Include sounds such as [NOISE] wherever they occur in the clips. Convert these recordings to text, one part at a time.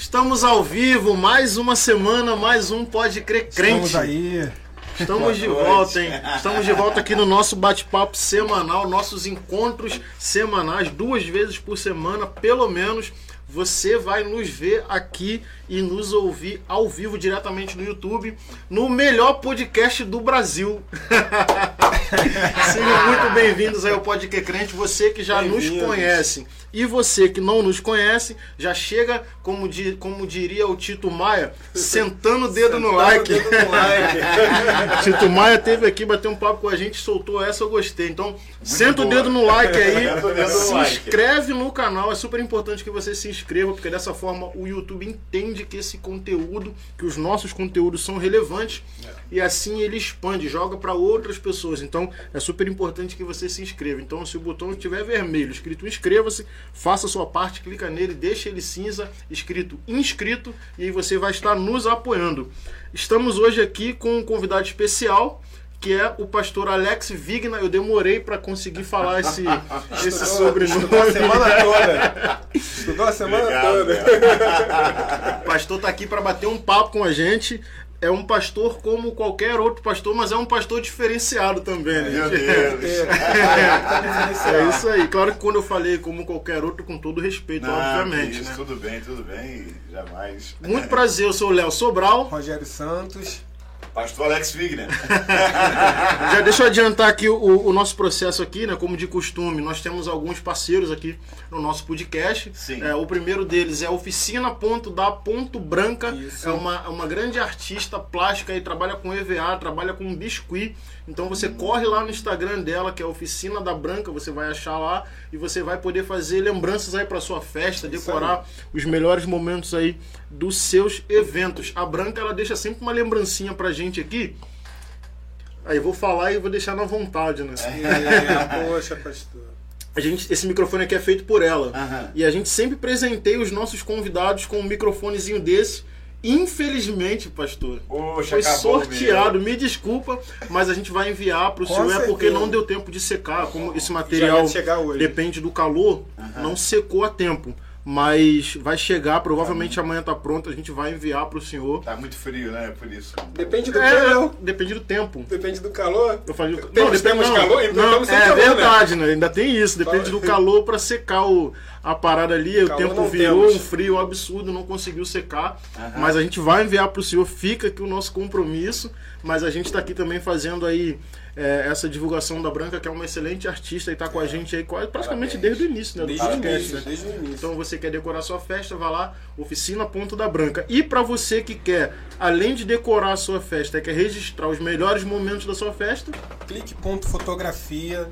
Estamos ao vivo, mais uma semana, mais um Pode Crer Crente. Estamos aí. Estamos de volta, hein? Estamos de volta aqui no nosso bate-papo semanal, nossos encontros semanais, duas vezes por semana, pelo menos. Você vai nos ver aqui e nos ouvir ao vivo diretamente no YouTube, no melhor podcast do Brasil. [LAUGHS] Sejam muito bem-vindos aí ao Podcast Crente, você que já nos conhece. E você que não nos conhece, já chega, como, di, como diria o Tito Maia, [LAUGHS] sentando o dedo no like. Dedo no like. [LAUGHS] Tito Maia teve aqui, bateu um papo com a gente, soltou essa, eu gostei. Então, senta o dedo no like aí, [LAUGHS] dedo no se like. inscreve no canal, é super importante que você se inscreva, porque dessa forma o YouTube entende que esse conteúdo, que os nossos conteúdos são relevantes e assim ele expande, joga para outras pessoas. Então, é super importante que você se inscreva. Então, se o botão estiver vermelho, escrito inscreva-se, faça a sua parte, clica nele, deixa ele cinza, escrito inscrito, e aí você vai estar nos apoiando. Estamos hoje aqui com um convidado especial, que é o pastor Alex Vigna. Eu demorei para conseguir falar esse, [LAUGHS] esse sobrenome. Estudou a semana [LAUGHS] toda. Estudou a semana Obrigado, toda. O pastor tá aqui para bater um papo com a gente. É um pastor como qualquer outro pastor, mas é um pastor diferenciado também, né? Meu gente? [LAUGHS] Deus. É isso aí. Claro que quando eu falei como qualquer outro, com todo respeito, Não, obviamente. isso, né? Tudo bem, tudo bem. Jamais. Muito prazer, eu sou o Léo Sobral. Rogério Santos. Pastor Alex Wigner. [LAUGHS] Já deixa eu adiantar aqui o, o nosso processo aqui, né? Como de costume, nós temos alguns parceiros aqui no nosso podcast. Sim. É, o primeiro deles é a Oficina Ponto da Ponto Branca. Isso. É uma, uma grande artista plástica e trabalha com EVA, trabalha com biscuit. Então você corre lá no Instagram dela, que é Oficina da Branca, você vai achar lá e você vai poder fazer lembranças aí para sua festa, decorar os melhores momentos aí dos seus eventos. A Branca ela deixa sempre uma lembrancinha pra gente aqui. Aí vou falar e vou deixar na vontade, né? É, [LAUGHS] poxa, pastor. A gente, esse microfone aqui é feito por ela. Aham. E a gente sempre presenteia os nossos convidados com um microfonezinho desse. Infelizmente, pastor, Poxa, foi sorteado. Me desculpa, mas a gente vai enviar para o senhor. É porque certeza. não deu tempo de secar. Como esse material depende do calor, não secou a tempo. Mas vai chegar, provavelmente amanhã tá pronto. A gente vai enviar para o senhor. Tá muito frio, né? Por isso. Depende do É, calor. depende do tempo. Depende do calor. Eu falei, Temos- não, depende temos não, calor? Não, estamos sem é calor, né? verdade, né? Ainda tem isso, depende do calor para secar o, a parada ali. O Calor tempo não virou temos. um frio absurdo, não conseguiu secar. Aham. Mas a gente vai enviar para o senhor, fica aqui o nosso compromisso. Mas a gente está aqui também fazendo aí é, essa divulgação da Branca, que é uma excelente artista e está com a gente aí quase, praticamente Parabéns. desde o início, né? Desde o início, né? desde o início. Então você quer decorar sua festa, vá lá, Oficina Ponto da Branca. E para você que quer, além de decorar a sua festa, quer registrar os melhores momentos da sua festa, Clique ponto fotografia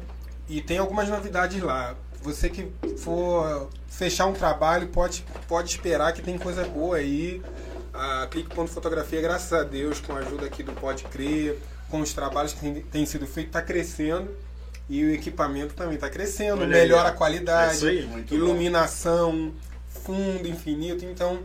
e tem algumas novidades lá. Você que for fechar um trabalho pode, pode esperar que tem coisa boa aí. A Clique ponto fotografia, graças a Deus, com a ajuda aqui do Pode Crer, com os trabalhos que tem, tem sido feitos, está crescendo. E o equipamento também está crescendo, Olha aí, melhora ó. a qualidade, É aí, iluminação, fundo infinito. Então,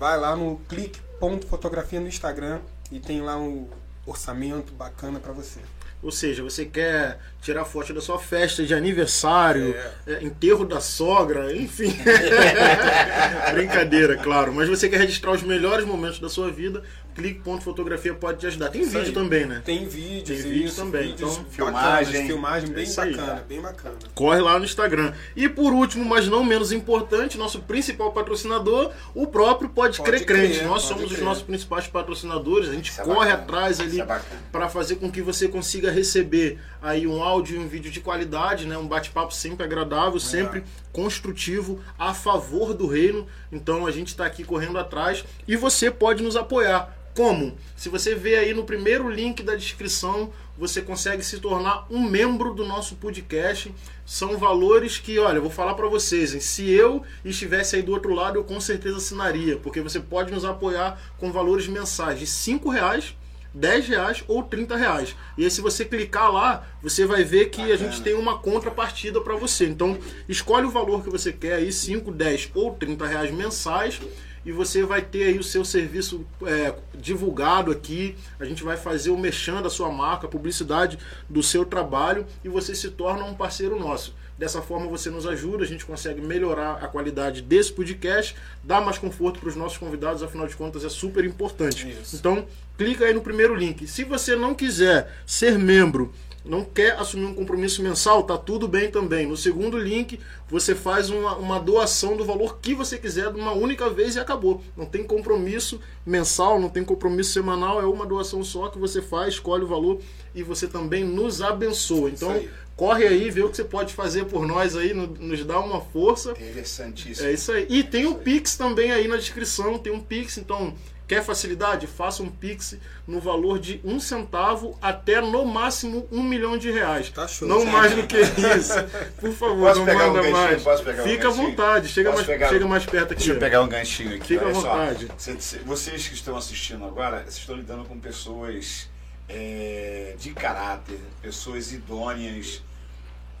vai lá no clique ponto fotografia no Instagram e tem lá um orçamento bacana para você. Ou seja, você quer tirar foto da sua festa de aniversário, é, enterro da sogra, enfim. [LAUGHS] Brincadeira, claro. Mas você quer registrar os melhores momentos da sua vida, clique ponto fotografia pode te ajudar. Tem vídeo também, né? Tem vídeos, Tem vídeo isso, também, vídeos então, filmagem. bacanas, filmagem bem aí. bacana, bem bacana. Corre lá no Instagram. E por último, mas não menos importante, nosso principal patrocinador, o próprio Pode, Pode Crer Crente. Nós pode somos os crer. nossos principais patrocinadores. A gente Isso é corre bacana, atrás ali é para fazer com que você consiga receber aí um áudio e um vídeo de qualidade, né? Um bate-papo sempre agradável, sempre construtivo, a favor do reino. Então a gente está aqui correndo atrás e você pode nos apoiar. Como? Se você vê aí no primeiro link da descrição, você consegue se tornar um membro do nosso podcast. São valores que, olha, eu vou falar para vocês, hein? se eu estivesse aí do outro lado, eu com certeza assinaria, porque você pode nos apoiar com valores mensais de 5 reais 10 reais ou 30 reais. E aí, se você clicar lá, você vai ver que a gente tem uma contrapartida para você. Então, escolhe o valor que você quer aí, 5, 10 ou 30 reais mensais. E você vai ter aí o seu serviço é, divulgado aqui. A gente vai fazer o mexão da sua marca, a publicidade do seu trabalho e você se torna um parceiro nosso. Dessa forma você nos ajuda, a gente consegue melhorar a qualidade desse podcast, dar mais conforto para os nossos convidados, afinal de contas é super importante. Isso. Então, clica aí no primeiro link. Se você não quiser ser membro, não quer assumir um compromisso mensal, tá tudo bem também. No segundo link, você faz uma, uma doação do valor que você quiser de uma única vez e acabou. Não tem compromisso mensal, não tem compromisso semanal, é uma doação só que você faz, escolhe o valor e você também nos abençoa. Então, aí. corre aí, vê o que você pode fazer por nós aí, no- nos dá uma força. Interessantíssimo. É isso aí. E tem o Pix também aí na descrição, tem um Pix, então quer facilidade? Faça um Pix no valor de um centavo até no máximo um milhão de reais. Tá show. Não mais do que isso. Por favor, Posso não pegar um manda ganchinho? mais. Pegar um Fica à vontade, chega, Posso mais, pegar- chega mais perto aqui. Deixa eu pegar um ganchinho aqui. Fica à só. vontade. Cê- Vocês que estão assistindo agora, vocês estão lidando com pessoas é, de caráter, pessoas idôneas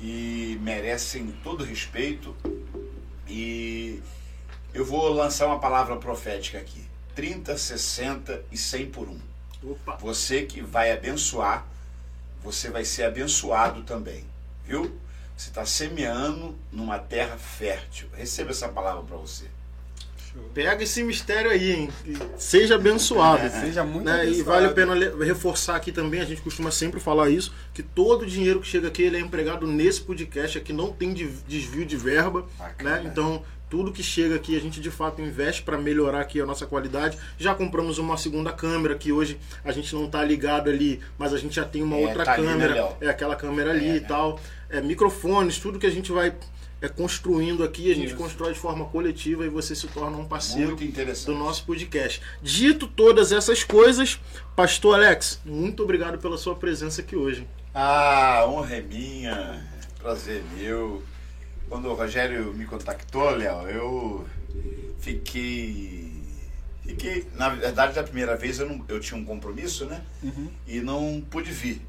e merecem todo respeito. E eu vou lançar uma palavra profética aqui: 30, 60 e 100 por um. Opa. Você que vai abençoar, você vai ser abençoado também, viu? Você está semeando numa terra fértil. Receba essa palavra para você. Pega esse mistério aí, hein? E Seja abençoado. Seja muito né? E abençoado. vale a pena reforçar aqui também, a gente costuma sempre falar isso, que todo o dinheiro que chega aqui ele é empregado nesse podcast, aqui não tem de- desvio de verba, Bacana. né? Então, tudo que chega aqui a gente de fato investe para melhorar aqui a nossa qualidade. Já compramos uma segunda câmera que hoje a gente não tá ligado ali, mas a gente já tem uma É, outra tá ali, né, câmera, é aquela câmera ali É, e né? tal. É, microfones, tudo que a gente vai é, construindo aqui, a gente Isso. constrói de forma coletiva e você se torna um parceiro do nosso podcast. Dito todas essas coisas, Pastor Alex, muito obrigado pela sua presença aqui hoje. Ah, honra é minha, prazer meu. Quando o Rogério me contactou, Léo, eu fiquei. Fiquei. Na verdade, da primeira vez eu, não, eu tinha um compromisso, né? Uhum. E não pude vir.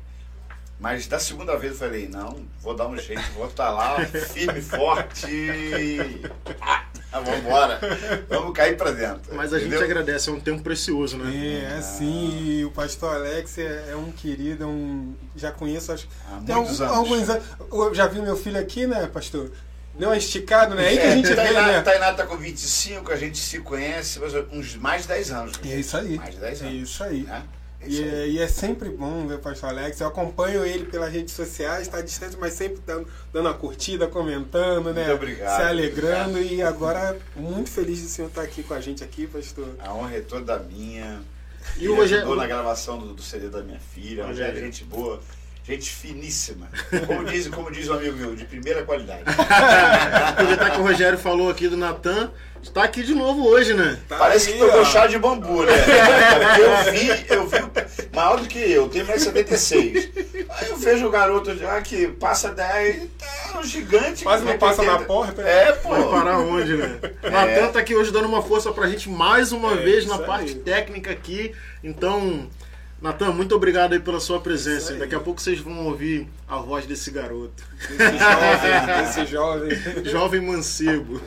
Mas da segunda vez eu falei, não, vou dar um jeito, vou estar lá, firme, forte. Ah, vamos embora. Vamos cair pra dentro. Mas a gente entendeu? agradece, é um tempo precioso, né? É, é sim, e o pastor Alex é, é um querido, é um. Já conheço, acho. Há Tem muitos anos. alguns anos. Eu já vi meu filho aqui, né, pastor? Deu uma esticada, né? Aí que a gente vê, Tainá, né? Tainá tá com 25, a gente se conhece mas uns mais de 10 anos. É isso aí. Mais de 10 É anos. isso aí. né? É E é, e é sempre bom ver o pastor Alex. Eu acompanho ele pelas redes sociais, está distante, mas sempre dando, dando uma curtida, comentando, né? Muito obrigado, Se alegrando. E agora, muito feliz de o senhor estar aqui com a gente aqui, pastor. A honra é toda minha. E Ele o Rogério- ajudou na gravação do, do CD da minha filha. Rogério, é gente boa, gente finíssima. Como diz, como diz um amigo meu, de primeira qualidade. [LAUGHS] Aproveitar que o Rogério falou aqui do Natan, está aqui de novo hoje, né? Tá Parece aí, que tomou chá de bambu, né? Eu vi, eu vi maior do que eu, tenho 1,76m. Aí eu vejo o garoto já que passa 10, tá um gigante. Quase não passa na 80. porta. É, pô. Vai parar onde, né? Natan tá aqui hoje dando uma força pra gente mais uma É, vez na parte aí. técnica aqui. Então, Natan, muito obrigado aí pela sua presença. Daqui a pouco vocês vão ouvir a voz desse garoto. Esse jovem, esse jovem. Jovem mancebo.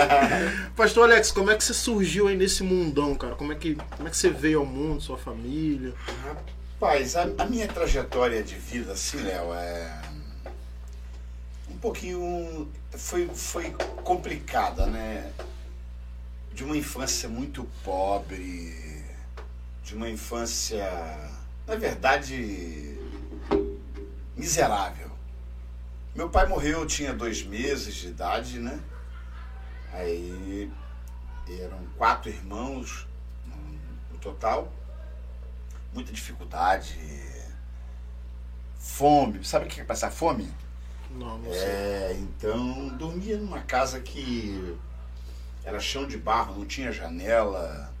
[LAUGHS] Pastor Alex, como é que você surgiu aí nesse mundão, cara? Como é que, como é que você veio ao mundo, sua família? Rapaz, a, a minha trajetória de vida, assim, Léo, é. Um pouquinho. Foi, foi complicada, né? De uma infância muito pobre, de uma infância, na verdade, miserável. Meu pai morreu, eu tinha dois meses de idade, né? Aí eram quatro irmãos no- total muita dificuldade, fome. Sabe o que é passar fome? Não, não sei. É, então dormia numa casa que era chão de barro, não tinha janela.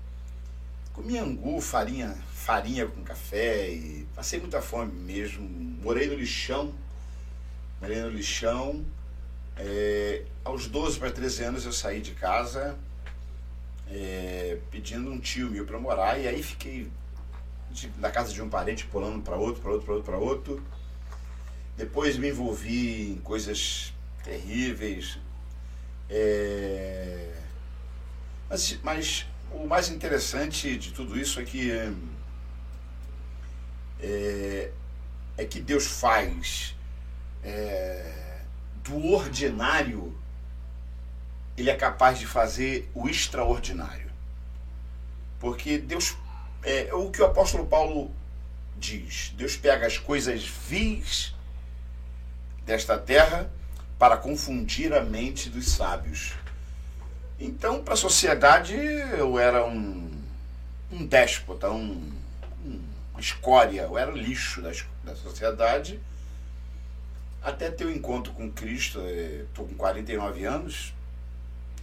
Comia angu, farinha, farinha com café e passei muita fome mesmo. Morei no lixão, morei no lixão. É, aos 12 para 13 anos eu saí de casa é, pedindo um tio meu para morar e aí fiquei de- da casa de um parente pulando para outro, para outro, para outro, para outro. Depois me envolvi em coisas terríveis. É, Mas, mas o mais interessante de tudo isso é que é, é que Deus faz é, do ordinário, ele é capaz de fazer o extraordinário. Porque Deus, é, o que o apóstolo Paulo diz, Deus pega as coisas vis desta terra para confundir a mente dos sábios. Então, para a sociedade, eu era um, um déspota, um, um, uma escória, eu era lixo da, da sociedade. Até ter o um encontro com Cristo, estou com 49 anos,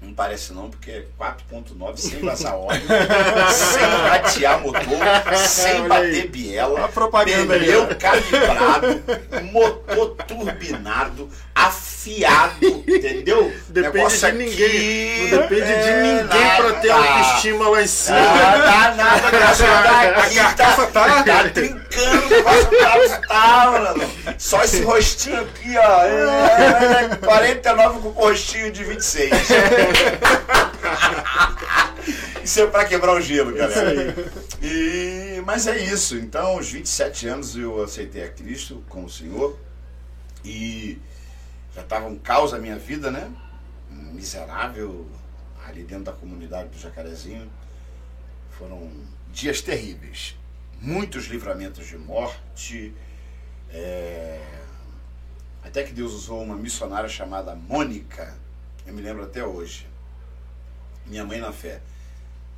não parece não, porque é 4.9 sem vazar óleo, [LAUGHS] sem ratear motor, sem bater biela, pneu calibrado, motor turbinado, afiado, entendeu? Depende Negócio de ninguém. Não depende é, de ninguém para ter autoestima lá em cima. Ah, nada, graças a tá, tá, tá trincando, o negócio tá, tá, mano. Só esse rostinho aqui, ó. É, 49 com rostinho de 26. [LAUGHS] Isso é pra quebrar o gelo, galera. E, mas é isso. Então, aos 27 anos eu aceitei a Cristo como Senhor. E já estava um caos a minha vida, né? Miserável ali dentro da comunidade do Jacarezinho. Foram dias terríveis. Muitos livramentos de morte. É... Até que Deus usou uma missionária chamada Mônica. Eu me lembro até hoje minha mãe na fé.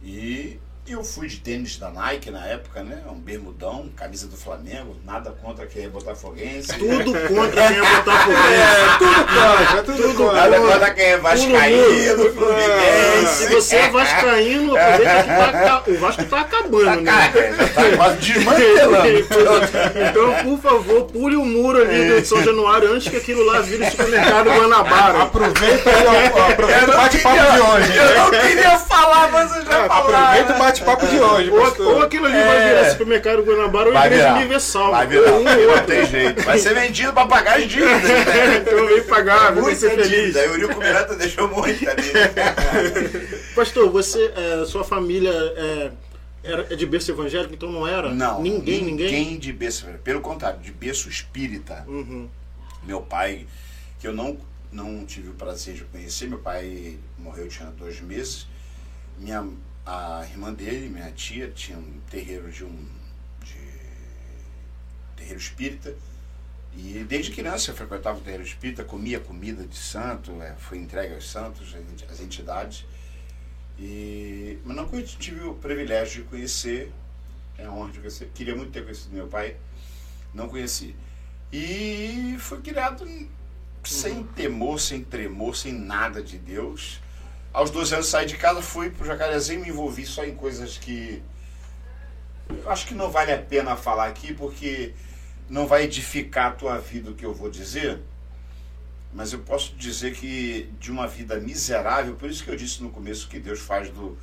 E eu fui de tênis da Nike na época, né? Um bermudão, camisa do Flamengo, nada contra quem é botafoguense. Tudo [LAUGHS] contra quem é botafoguense. É, tudo contra, tudo, tudo contra. Nada contra quem é vascaíno, fluminense. Se você é vascaíno, aproveita que tá, o Vasco tá acabando, tá, né? Cara, já tá quase desmantelando. [LAUGHS] então, por favor, pule o muro ali do São Januário antes que aquilo lá vire o supermercado Guanabara. Aproveita, aproveita o bate-papo de hoje. Eu não queria falar, mas eu já falei. Aproveita o bate-papo de hoje. Ou, ou aquilo ali é... vai virar supermercado Guanabara ou Igreja virar. Universal. Vai virar, um, não tem jeito. Vai ser vendido pra pagar as dívidas. [LAUGHS] Né? então vem pagar, é vai ser feliz. Aí o Eurico Miranda deixou muito ali. [LAUGHS] Pastor, você, é, sua família é, era, é de berço evangélico, então não era? Não. Ninguém, ninguém? Ninguém de berço Pelo contrário, de berço espírita. Uhum. Meu pai, que eu não, não tive o prazer de conhecer, meu pai morreu, tinha dois meses. Minha a irmã dele, minha tia, tinha um terreiro de um de terreiro espírita. E desde criança eu frequentava o terreiro espírita, comia comida de santo, é, foi entregue aos santos, às entidades. E, mas não tive o privilégio de conhecer, é a honra de conhecer. Queria muito ter conhecido meu pai, não conheci. E fui criado sem uhum. temor, sem tremor, sem nada de Deus aos 12 anos saí de casa, fui pro Jacarezinho e me envolvi só em coisas que eu acho que não vale a pena falar aqui porque não vai edificar a tua vida o que eu vou dizer. Mas eu posso dizer que de uma vida miserável, por isso que eu disse no começo que Deus faz do,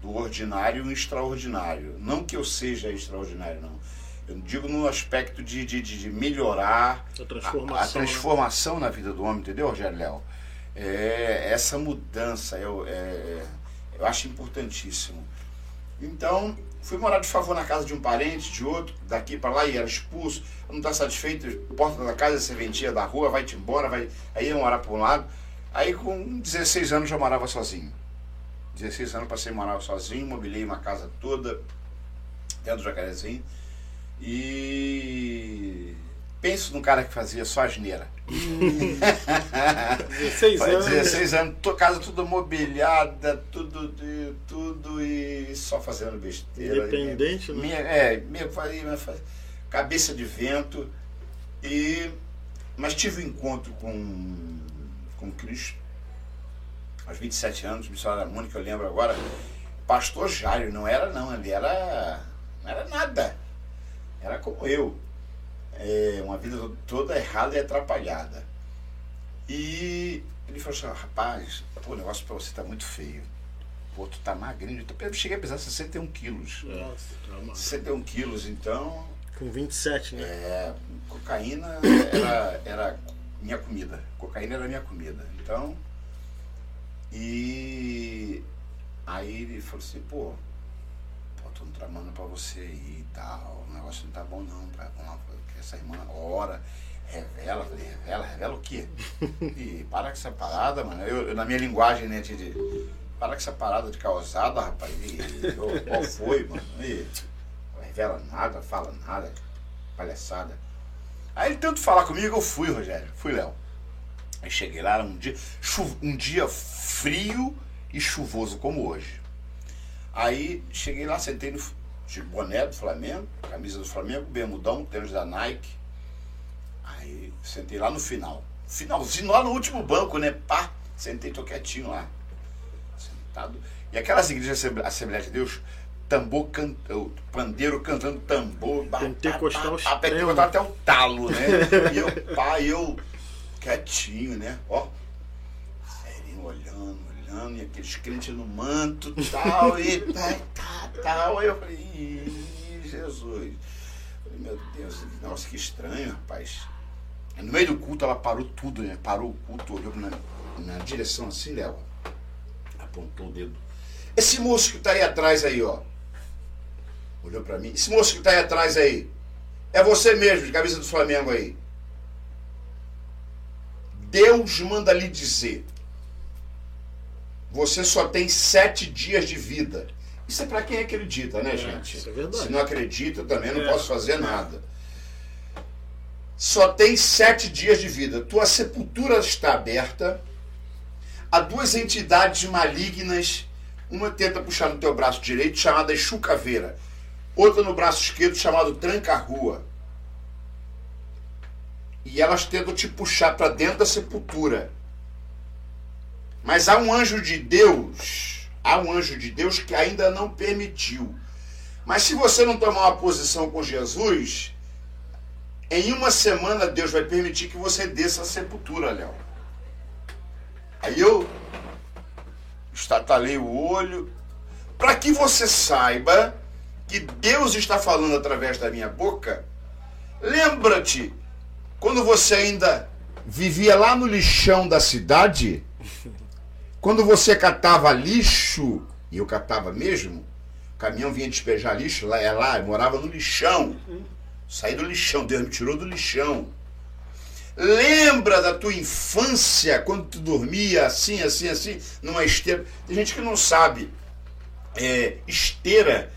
do ordinário um extraordinário. Não que eu seja extraordinário, não. Eu digo no aspecto de, de, de melhorar a transformação, a, a transformação né? na vida do homem, entendeu, Rogério Léo? É, essa mudança eu, é, eu acho importantíssimo. Então, fui morar de favor na casa de um parente, de outro, daqui para lá, e era expulso. Não está satisfeito, porta da casa, serventia da rua, vai-te embora, vai. Aí ia morar para um lado. Aí com 16 anos já morava sozinho. 16 anos passei a morar sozinho, mobilei uma casa toda dentro do Jacarezinho. E penso num cara que fazia só asneira. [LAUGHS] 16 anos. 16 anos, casa tudo mobiliada, tudo, tudo e só fazendo besteira. Independente, minha, né? É, minha, minha, cabeça de vento. E, mas tive um encontro com, com Cristo aos 27 anos, missionária Mônica, eu lembro agora. Pastor Jairo, não era não, ele era. não era nada. Era como eu é, uma vida toda errada e atrapalhada. E ele falou assim, rapaz, pô, o negócio pra você tá muito feio. Pô, tu tá magrinho. Eu cheguei a pesar 61 quilos. Nossa, tá 61 quilos, então. Com 27, né? É, cocaína era, era minha comida. Cocaína era minha comida. Então. E aí ele falou assim, pô, pô tô tramando pra você aí e tal. O negócio não tá bom não, pra, vamos lá essa irmã ora, Revela, falei, revela, revela o quê? [LAUGHS] E para com essa parada, mano. Eu, eu, na minha linguagem, né, de, de para com essa parada de causada, rapaz. E, eu, qual foi, mano? E, não revela nada, fala nada, palhaçada. Aí ele tanto falar comigo, eu fui, Rogério. Fui, Léo. Aí cheguei lá, era um dia, um dia frio e chuvoso como hoje. Aí cheguei lá, sentei no de boné do Flamengo, camisa do Flamengo, bermudão, tênis da Nike. Aí sentei lá no final. Finalzinho, lá no último banco, né? Pá, sentei, tô quietinho lá. Sentado. E aquelas igrejas Assembleia de Deus, tambor cantando, pandeiro cantando tambor. Pentecostal a Pentecostal até o talo, né? e eu, pá, eu quietinho, né? Ó, serinho olhando, olhando, e aqueles crentes no manto tal, e tá, tá, tal. Aí eu falei, Jesus. Falei, meu Deus, nossa, que estranho, rapaz. No meio do culto ela parou tudo, né? Parou o culto, olhou na, na direção assim dela. Apontou o dedo. Esse moço que tá aí atrás aí, ó. Olhou para mim. Esse moço que tá aí atrás aí. É você mesmo, de camisa do Flamengo aí. Deus manda lhe dizer: você só tem sete dias de vida. Isso é para quem acredita, né, é, gente? Isso é verdade. Se não acredita, também não é. posso fazer nada. Só tem sete dias de vida. Tua sepultura está aberta. Há duas entidades malignas. Uma tenta puxar no teu braço direito, chamada chucaveira. Outra no braço esquerdo, chamado tranca-rua e elas tentam te puxar para dentro da sepultura. Mas há um anjo de Deus, há um anjo de Deus que ainda não permitiu. Mas se você não tomar uma posição com Jesus, em uma semana Deus vai permitir que você desça a sepultura, Léo. Aí eu estatalei o olho, para que você saiba que Deus está falando através da minha boca. Lembra-te quando você ainda vivia lá no lixão da cidade, [LAUGHS] quando você catava lixo, e eu catava mesmo, o caminhão vinha despejar lixo, lá é lá, eu morava no lixão. Saí do lixão, Deus me tirou do lixão. Lembra da tua infância, quando tu dormia assim, assim, assim, numa esteira. Tem gente que não sabe. É, esteira,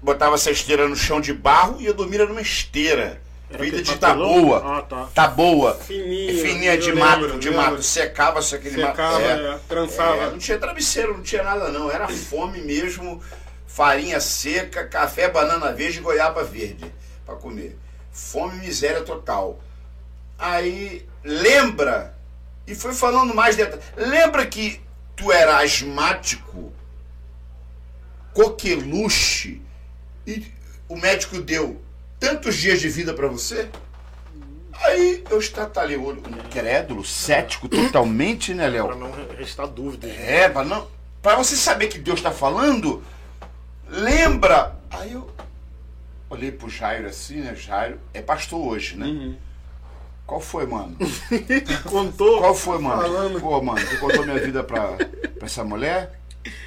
botava essa esteira no chão de barro e eu dormia numa esteira. Vida de tá boa. Ah, tá. tá boa. Fininha. Fininha de mato, lembro, de mato. Secava-se aquele Secava, mato. É, é, trançava. É, não tinha travesseiro, não tinha nada não. Era fome mesmo. Farinha seca, café, banana verde e goiaba verde para comer. Fome e miséria total. Aí, lembra, e foi falando mais detalhes. Lembra que tu era asmático, coqueluche, e o médico deu tantos dias de vida para você? Aí eu estatalei o olho, incrédulo, cético totalmente, né, Léo? Para não restar dúvida. É, para não. Para você saber que Deus está falando, lembra. Aí eu olhei pro Jairo assim, né? Jairo é pastor hoje, né? Uhum. Qual foi, mano? [LAUGHS] Contou? Qual foi, mano? Falando. Pô, mano, tu contou minha vida pra, pra essa mulher?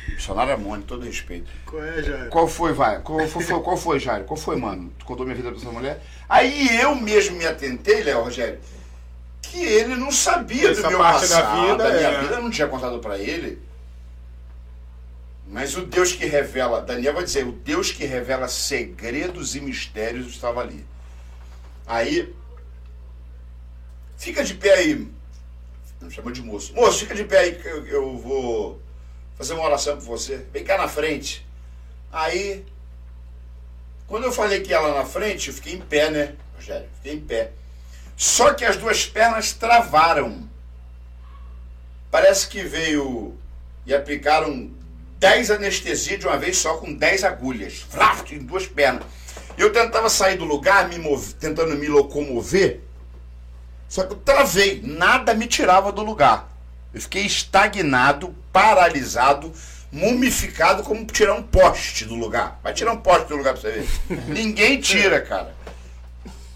Missionário Amônio, todo respeito. Qual é, Jair? Qual foi, vai? Qual foi, qual foi, Jair? Qual foi, mano? Tu contou minha vida pra essa mulher? Aí eu mesmo me atentei, Léo Rogério, que ele não sabia Essa do meu parte passado, da, vida, da minha é... vida, eu não tinha contado para ele. Mas o Deus que revela, Daniel vai dizer, o Deus que revela segredos e mistérios estava ali. Aí, fica de pé aí. Não chama de moço. Moço, fica de pé aí que eu, eu vou fazer uma oração por você. Vem cá na frente. Aí, quando eu falei que ia lá na frente, eu fiquei em pé, né, Rogério? Fiquei em pé. Só que as duas pernas travaram. Parece que veio e aplicaram 10 anestesias de uma vez só com 10 agulhas. Fraft, em duas pernas. Eu tentava sair do lugar, me tentando me locomover. Só que eu travei, nada me tirava do lugar. Eu fiquei estagnado, paralisado, mumificado, como tirar um poste do lugar. Vai tirar um poste do lugar pra você ver. [LAUGHS] Ninguém tira, cara.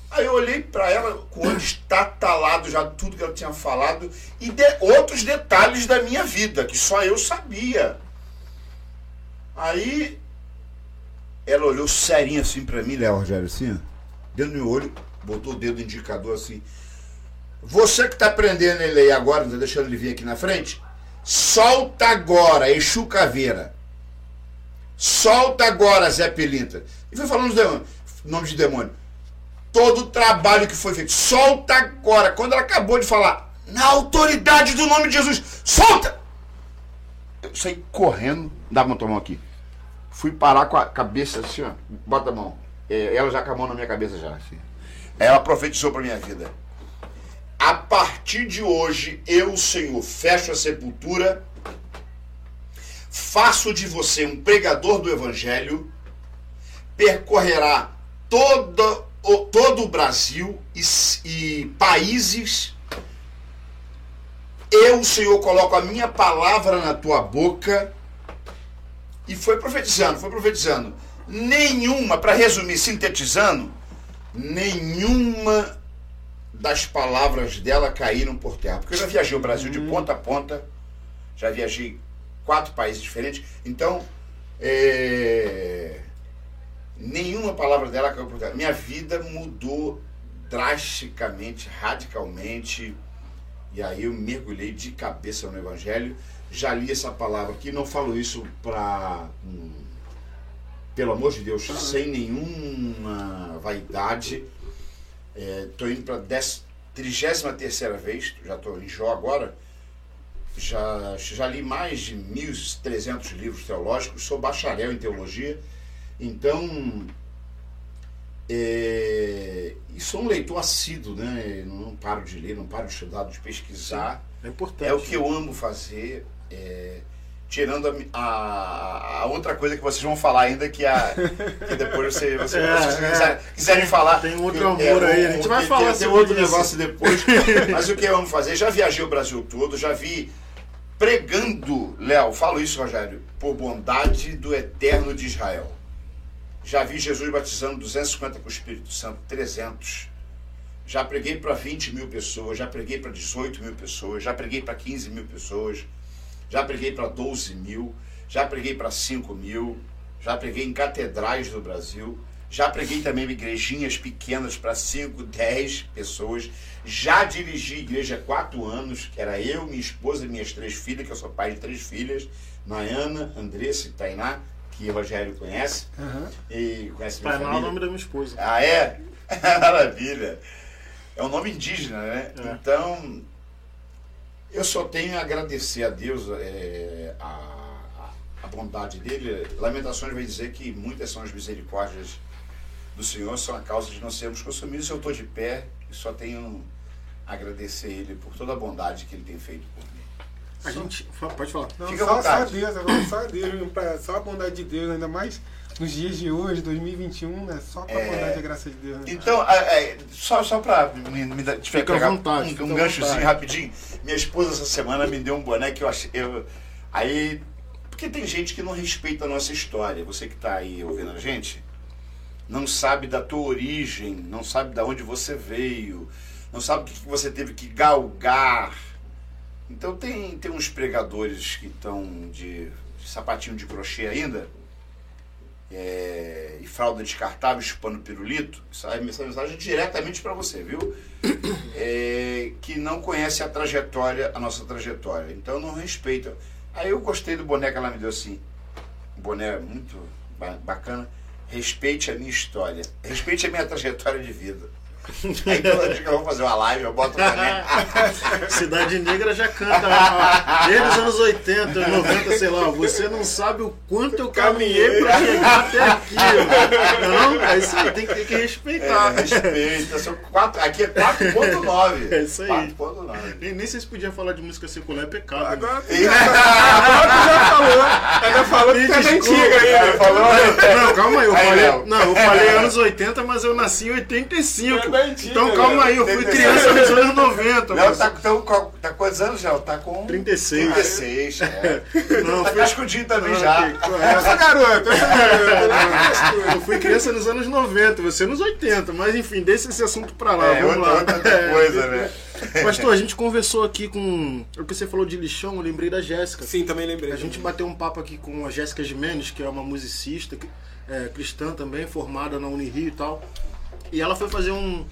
Aí eu olhei para ela com o olho estatalado já tudo que ela tinha falado e de, outros detalhes da minha vida que só eu sabia. Aí ela olhou serinha assim para mim, Léo Rogério, assim, dentro do meu olho, botou o dedo indicador assim. Você que está prendendo ele aí agora, não tá deixando ele vir aqui na frente, solta agora, Exu Caveira. Solta agora, Zé Pelinta. E foi falando os demônios, nome de demônio. Todo o trabalho que foi feito, solta agora. Quando ela acabou de falar, na autoridade do nome de Jesus, solta! Eu saí correndo, dá uma tua mão aqui. Fui parar com a cabeça assim, ó. Bota a mão. É, ela já com a mão na minha cabeça já, assim. Ela profetizou para minha vida. A partir de hoje, eu, Senhor, fecho a sepultura, faço de você um pregador do Evangelho, percorrerá todo, o, todo o Brasil e, e países. Eu, Senhor, coloco a minha palavra na tua boca. E foi profetizando, foi profetizando. Nenhuma, para resumir, sintetizando, nenhuma das palavras dela caíram por terra. Porque eu já viajei o Brasil de ponta a ponta, já viajei quatro países diferentes, então é, nenhuma palavra dela caiu por terra. Minha vida mudou drasticamente, radicalmente, e aí eu mergulhei de cabeça no Evangelho. Já li essa palavra aqui, não falo isso para. Hum, pelo amor de Deus, sem nenhuma vaidade Estou é, indo para a 33 vez, já estou em Jó agora. Já, já li mais de 1.300 livros teológicos, sou bacharel em teologia. Então, é, e sou um leitor assíduo, né? Não, paro de ler, não paro de estudar, de pesquisar. É importante. É o que eu amo fazer. É, tirando a, a, a, outra coisa que vocês vão falar ainda, que, a, que depois você, você, é, vocês é, quiserem falar. Tem outro amor é, aí, a gente vai falar tem, tem outro isso. negócio depois. [LAUGHS] Mas o que eu amo fazer? Já viajei o Brasil todo, já vi pregando, Léo, falo isso, Rogério, por bondade do eterno de Israel. Já vi Jesus batizando 250 com o Espírito Santo, 300. Já preguei para 20 mil pessoas, já preguei para 18 mil pessoas, já preguei para 15 mil pessoas já preguei para 12 mil, já preguei para 5 mil, já preguei em catedrais do Brasil, já preguei também em igrejinhas pequenas para 5, 10 pessoas, já dirigi igreja há 4 anos, que era eu, minha esposa e minhas três filhas, que eu sou pai de três filhas, Nayana, Andressa e Tainá, que o Rogério conhece. Uhum. E conhece minha Tainá família. é o nome da minha esposa. Ah, é? [LAUGHS] Maravilha. É um nome indígena, né? É. Então, eu só tenho a agradecer a Deus é, a, a, bondade dele. Lamentações vai dizer que muitas são as misericórdias do Senhor, são a causa de não sermos consumidos. Eu estou de pé e só tenho a agradecer Ele por toda a bondade que Ele tem feito por mim. A gente. Pode falar. Não, Fica só, só Deus, só Deus, só a bondade de Deus, ainda mais nos dias de hoje, 2021, né? Só com a é... bondade e graça de Deus. Né? Então, é, só, só para me, me dar, pegar vontade, um, um ganchozinho rapidinho. Minha esposa essa semana me deu um boné que eu achei. Eu, aí. Porque tem gente que não respeita a nossa história. Você que está aí ouvindo a gente, não sabe da tua origem, não sabe de onde você veio, não sabe o que você teve que galgar. Então tem, tem uns pregadores que estão de, de sapatinho de crochê ainda é, e fralda descartável chupando pirulito, essa mensagem é diretamente para você, viu? É, que não conhece a trajetória, a nossa trajetória. Então não respeita. Aí eu gostei do boné que ela me deu assim. Um boné muito bacana. Respeite a minha história. Respeite a minha trajetória de vida. [LAUGHS] Aí toda vez que eu vou fazer uma live, eu boto o boné. [LAUGHS] Cidade Negra já canta lá, desde os anos 80, 90, sei lá. Você não sabe o quanto eu caminhei pra chegar até aqui. Não, é isso aí, tem que, tem que respeitar. É, respeita. São quatro, aqui é 4.9. [LAUGHS] É isso aí. 4.9. Nem, nem sei se podia falar de música secular, é pecado. Né? Agora, né? agora tu já falou. Ainda falou que é antiga. Falou, não, calma aí. Eu aí falei, não, eu falei anos 80, mas eu nasci em 85 então calma aí, eu fui criança nos anos 90. Léo tá, então, tá quantos anos, Léo? Tá com. 36. 36, é. [LAUGHS] Não, tá fui... escondidinho também não, já. Essa garota, essa garota. Eu fui criança nos anos 90, você nos 80, mas enfim, deixa esse assunto pra lá. É, vamos outra, lá. outra coisa, é. né? [LAUGHS] Pastor, a gente conversou aqui com. O que você falou de lixão, eu lembrei da Jéssica. Sim, também lembrei. A gente bateu um papo aqui com a Jéssica Jimenez, que é uma musicista é, cristã também, formada na Unirio e tal. E ela foi fazer um,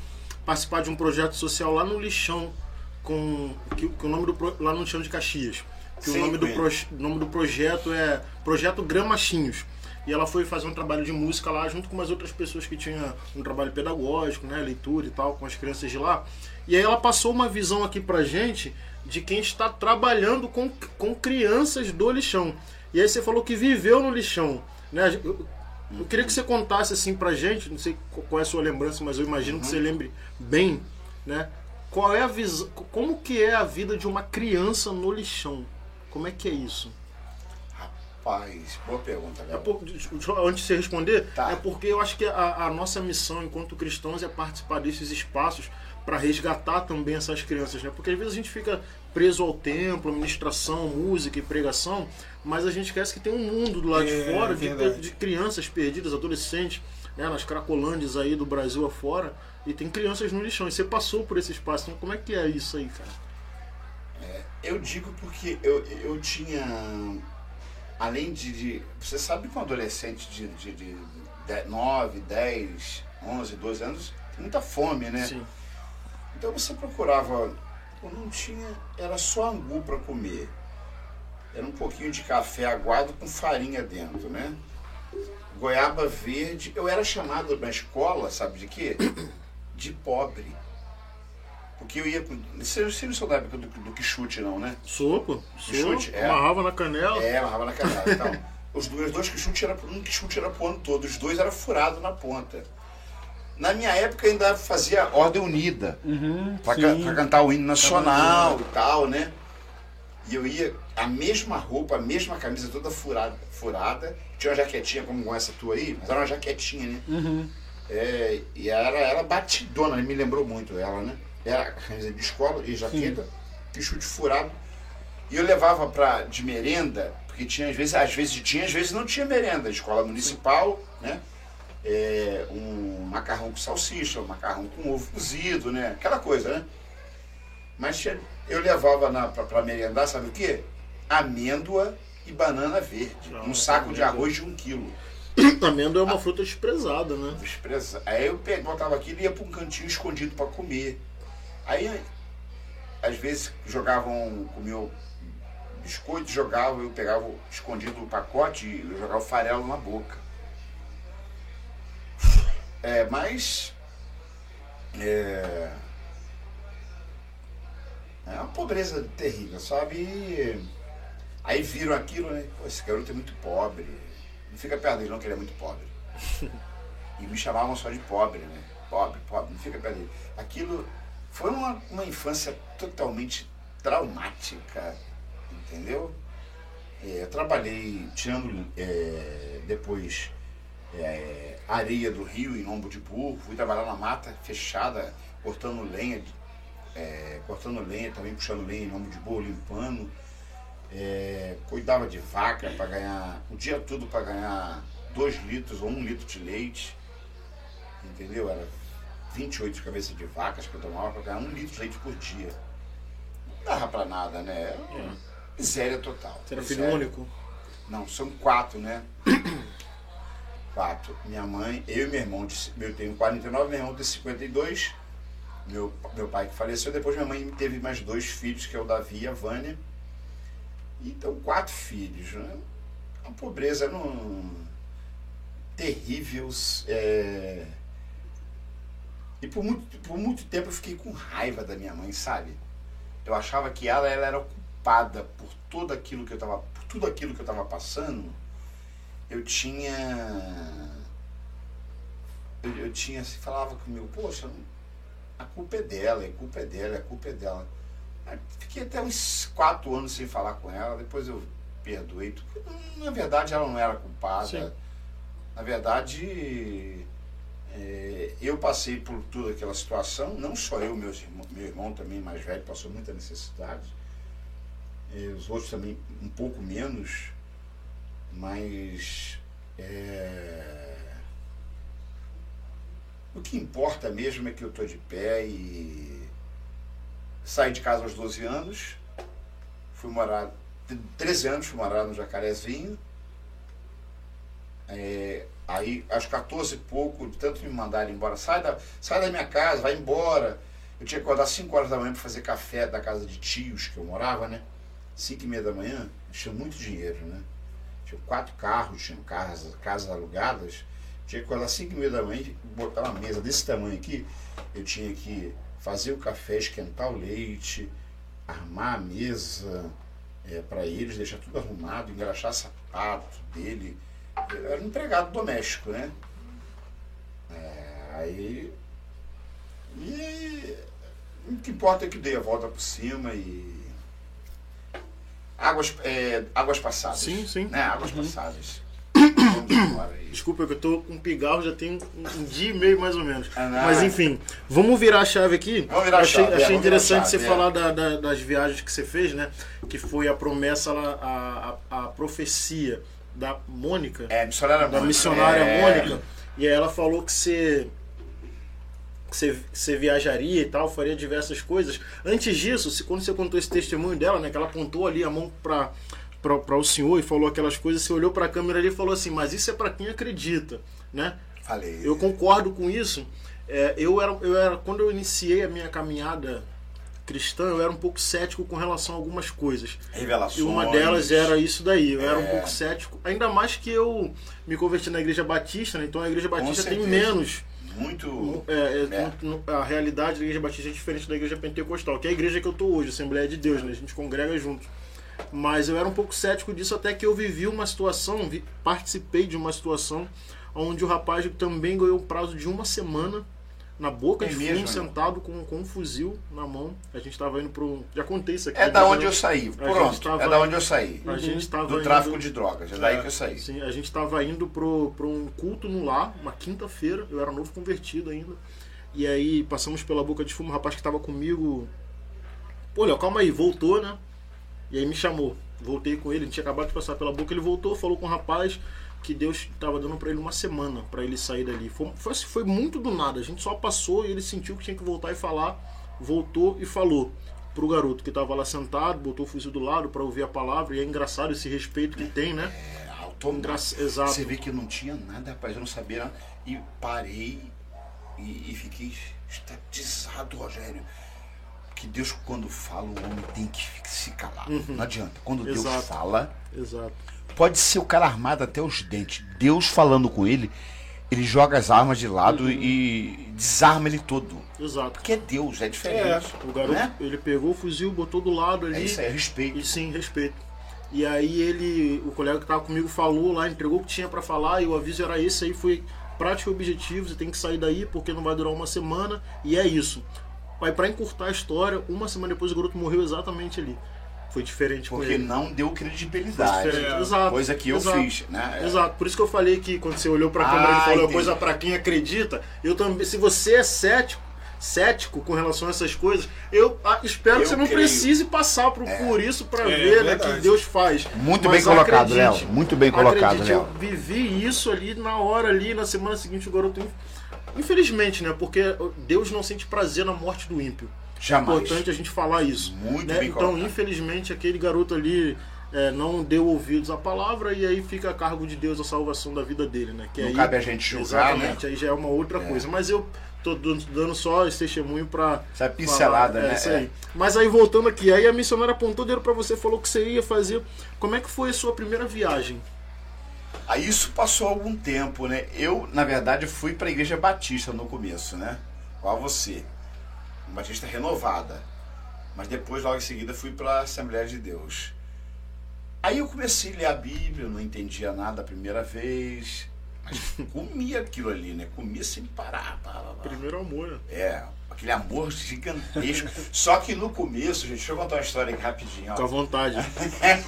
participar de um projeto social lá no Lixão, com que, que o nome do pro- lá no chão de Caxias. Que Sim, o nome do, proje- nome do projeto é Projeto Gramachinhos. E ela foi fazer um trabalho de música lá junto com umas outras pessoas que tinham um trabalho pedagógico, né, leitura e tal, com as crianças de lá. E aí ela passou uma visão aqui pra gente de quem está trabalhando com, com crianças do lixão. E aí você falou que viveu no lixão, né? Eu, eu queria que você contasse assim pra gente, não sei qual é a sua lembrança, mas eu imagino que você lembre bem, né? Qual é a visão, como que é a vida de uma criança no lixão? Como é que é isso? Rapaz, boa pergunta, É por- antes de você responder, Tá. é porque eu acho que a, a nossa missão enquanto cristãos é participar desses espaços para resgatar também essas crianças, né? Porque às vezes a gente fica preso ao templo, ministração, música e pregação, mas a gente esquece que tem um mundo do lado É, de fora de, de crianças perdidas, adolescentes, né? Nas cracolândias aí do Brasil afora, e tem crianças no lixão. E você passou por esse espaço, então como é que é isso aí, cara? Eu digo porque eu, eu tinha. Além de, de- Você sabe que um adolescente de, de, de, 9, 10, 11, 12 anos tem muita fome, né? Sim. Então você procurava. Eu não tinha. Era só angu para comer. Era um pouquinho de café aguado com farinha dentro, né? Goiaba verde. Eu era chamado na escola, sabe de quê? [COUGHS] De pobre. Porque eu ia com. Você, você não sou da época do, do que chute, não, né? Sou. Chute, é. Amarrava na canela. É, amarrava na canela. Então, os dois, dois que chute era um que chute era pro ano todo, os dois era furado na ponta. Na minha época ainda fazia ordem unida. Uhum, Pra, sim. ca- cantar o hino nacional e tal, né? E eu ia, a mesma roupa, a mesma camisa toda furada, furada. Tinha uma jaquetinha como essa tua aí, mas era uma jaquetinha, né? Uhum. É, e era, era batidona, me lembrou muito ela, né? Era camisa de escola e jaqueta, e chute furado. E eu levava pra, de merenda, porque tinha às vezes, às vezes tinha, às vezes não tinha merenda. Escola municipal, né? É, um macarrão com salsicha, um macarrão com ovo cozido, né? Aquela coisa, né? Mas eu levava pra merendar, sabe o quê? Amêndoa e banana verde. Ah, um saco de arroz de um quilo. [COUGHS] Amêndoa é uma fruta desprezada, né? Despreza. Aí eu botava aquilo e ia para um cantinho escondido para comer. Aí, às vezes, jogavam, comiam biscoito, jogavam, eu pegava escondido o pacote e jogava o farelo na boca. É, mas. É, é uma pobreza terrível, sabe? E aí viram aquilo, né? Pô, esse garoto é muito pobre. Não fica perto dele, não, que ele é muito pobre. [LAUGHS] E me chamavam só de pobre, né? Pobre, pobre, não fica perto dele. Aquilo foi uma, uma infância totalmente traumática, entendeu? É, eu trabalhei tirando é, depois é, areia do rio em lombo de burro, fui trabalhar na mata fechada, cortando lenha, é, cortando lenha, também puxando lenha em lombo de burro, limpando. É, cuidava de vaca para ganhar o dia todo para ganhar dois litros ou um litro de leite. Entendeu? Era 28 cabeças de vacas que eu tomava para ganhar um litro de leite por dia. Não dava para nada, né? Era uma miséria total. Você era filho único? Não, são quatro, né? Quatro. Minha mãe, eu e meu irmão, de, eu tenho 49, meu irmão tem 52. Meu, meu pai que faleceu, depois minha mãe teve mais dois filhos, que é o Davi e a Vânia. Então, quatro filhos, né? A pobreza não... terrível. é, E por muito, por muito tempo eu fiquei com raiva da minha mãe, sabe? Eu achava que ela, ela era culpada por tudo aquilo que eu tava, por tudo aquilo que eu estava passando. Eu tinha eu, eu tinha assim, falava comigo, poxa, a culpa é dela, a culpa é dela, a culpa é dela. Aí Fiquei até uns quatro anos sem falar com ela, depois eu perdoei. tudo. Na verdade, ela não era culpada. Sim. Na verdade, é, eu passei por toda aquela situação, não só eu, meus irmão, meu irmão também mais velho passou muita necessidade, e os outros também um pouco menos, mas é, o que importa mesmo é que eu estou de pé e saí de casa aos 12 anos, fui morar, 13 anos fui morar no Jacarezinho, é, aí, aos 14 e pouco, tanto me mandarem embora, sai da, sai da minha casa, vai embora. Eu tinha que acordar 5 horas da manhã para fazer café da casa de tios que eu morava, né? 5 e meia da manhã, tinha muito dinheiro, né? Tinha quatro carros, tinha casas, casas alugadas. Tinha que acordar 5 e meia da manhã botar uma mesa desse tamanho aqui. Eu tinha que fazer o café, esquentar o leite, armar a mesa é, para eles, deixar tudo arrumado, engraxar sapato dele. Eu era um empregado doméstico, né? É, aí. E o que importa é que dei a volta por cima e. Águas, é, águas passadas. Sim, sim. Né? Águas passadas. Embora [COUGHS] aí. Desculpa que eu tô com pigarro já tem um, um dia e meio mais ou menos. Ah. Mas enfim, vamos virar a chave aqui. Vamos virar a achei chave, é, achei vamos virar a interessante chave, você é. falar da- da- das viagens que você fez, né? Que foi a promessa, a, a, a profecia da Mônica. É, missionária da Mônica. missionária É. Mônica. E aí ela falou que você, que você, que você viajaria e tal, faria diversas coisas. Antes disso, se, quando você contou esse testemunho dela, né, que ela apontou ali a mão para para o senhor e falou aquelas coisas, você olhou para a câmera ali e falou assim, mas isso é para quem acredita, né? Falei. Eu concordo com isso. É, eu, era, eu era quando eu iniciei a minha caminhada cristã, eu era um pouco cético com relação a algumas coisas. Revelações. E uma delas era isso daí. Eu era um É. pouco cético. Ainda mais que eu me converti na igreja batista, né? Então a igreja batista tem menos. Muito. é, é, É. no- a realidade da igreja batista é diferente da igreja pentecostal, que é a igreja que eu tô hoje, Assembleia de Deus, né? A gente congrega junto. Mas eu era um pouco cético disso até que eu vivi uma situação, vi- participei de uma situação onde o rapaz também ganhou um prazo de uma semana na boca É de fumo, mesmo, né? sentado com, com um fuzil na mão. A gente tava indo pro. Já contei isso aqui. É da onde eu- saí. Pronto. tava- É da onde eu saí. A gente tava Do indo- tráfico de drogas. É daí que eu saí. Sim, a gente estava indo pro, pro um culto no lar, uma quinta-feira, eu era novo convertido ainda. E aí passamos pela boca de fumo, o rapaz que estava comigo. Pô, Léo, calma aí, voltou, né? E aí me chamou. Voltei com ele, a gente tinha acabado de passar pela boca, ele voltou, falou com o rapaz que Deus estava dando para ele uma semana para ele sair dali. Foi, foi, foi muito do nada, a gente só passou e ele sentiu que tinha que voltar e falar. Voltou e falou pro garoto que estava lá sentado, botou o fuzil do lado para ouvir a palavra. E é engraçado esse respeito que tem, né? É, automático. Exato. Você vê que eu não tinha nada, rapaz. Eu não sabia nada. E parei e, e fiquei estatizado, Rogério. Que Deus, quando fala, o homem tem que se calar. Não adianta. Quando Deus Exato. fala, Exato. Pode ser o cara armado até os dentes. Deus falando com ele, ele joga as armas de lado e desarma ele todo. Exato. Porque é Deus, é diferente. O garoto, né? ele pegou o fuzil, botou do lado ali. É isso aí, é respeito. E sim, respeito. E aí ele, o colega que tava comigo falou lá, entregou o que tinha pra falar e o aviso era esse aí, foi prático e objetivo, você tem que sair daí porque não vai durar uma semana e é isso. Aí pra encurtar a história, uma semana depois o garoto morreu exatamente ali. Foi diferente com Porque ele. não deu credibilidade. Diferente. Exato. Coisa que eu exato. fiz, né? Exato. Por isso que eu falei que quando você olhou pra Ah, câmera e falou entendi. coisa pra quem acredita, eu também. Se você é cético, cético com relação a essas coisas, eu ah, espero Eu que você não creio. precise passar por, por isso pra É, ver né, verdade. que Deus faz. Muito Mas bem colocado, Léo. Muito bem colocado, acredite, Léo. Eu vivi isso ali na hora ali, na semana seguinte o garoto. Infelizmente, né? Porque Deus não sente prazer na morte do ímpio. É Jamais. importante a gente falar isso. Muito né? bem Então, colocado. infelizmente, aquele garoto ali é, não deu ouvidos à palavra e aí fica a cargo de Deus a salvação da vida dele, né? Que Não aí, cabe a gente julgar, Exatamente, aí já é uma outra coisa. Mas eu tô dando só esse testemunho pra. Essa pincelada, é, né? isso aí. Mas aí voltando aqui, aí a missionária apontou o dedo pra você, falou que você ia fazer. Como é que foi a sua primeira viagem? Aí isso passou algum tempo, né? Eu, na verdade, fui para a Igreja Batista no começo, né? Igual você. Uma Batista renovada. Mas depois, logo em seguida, fui para a Assembleia de Deus. Aí eu comecei a ler a Bíblia, eu não entendia nada a primeira vez. Mas [LAUGHS] comia aquilo ali, né? Comia sem parar. pá, pá, pá. Primeiro amor? É, aquele amor gigantesco. Só que no começo, gente, deixa eu contar uma história aqui rapidinho. ó. Fica à vontade. [LAUGHS]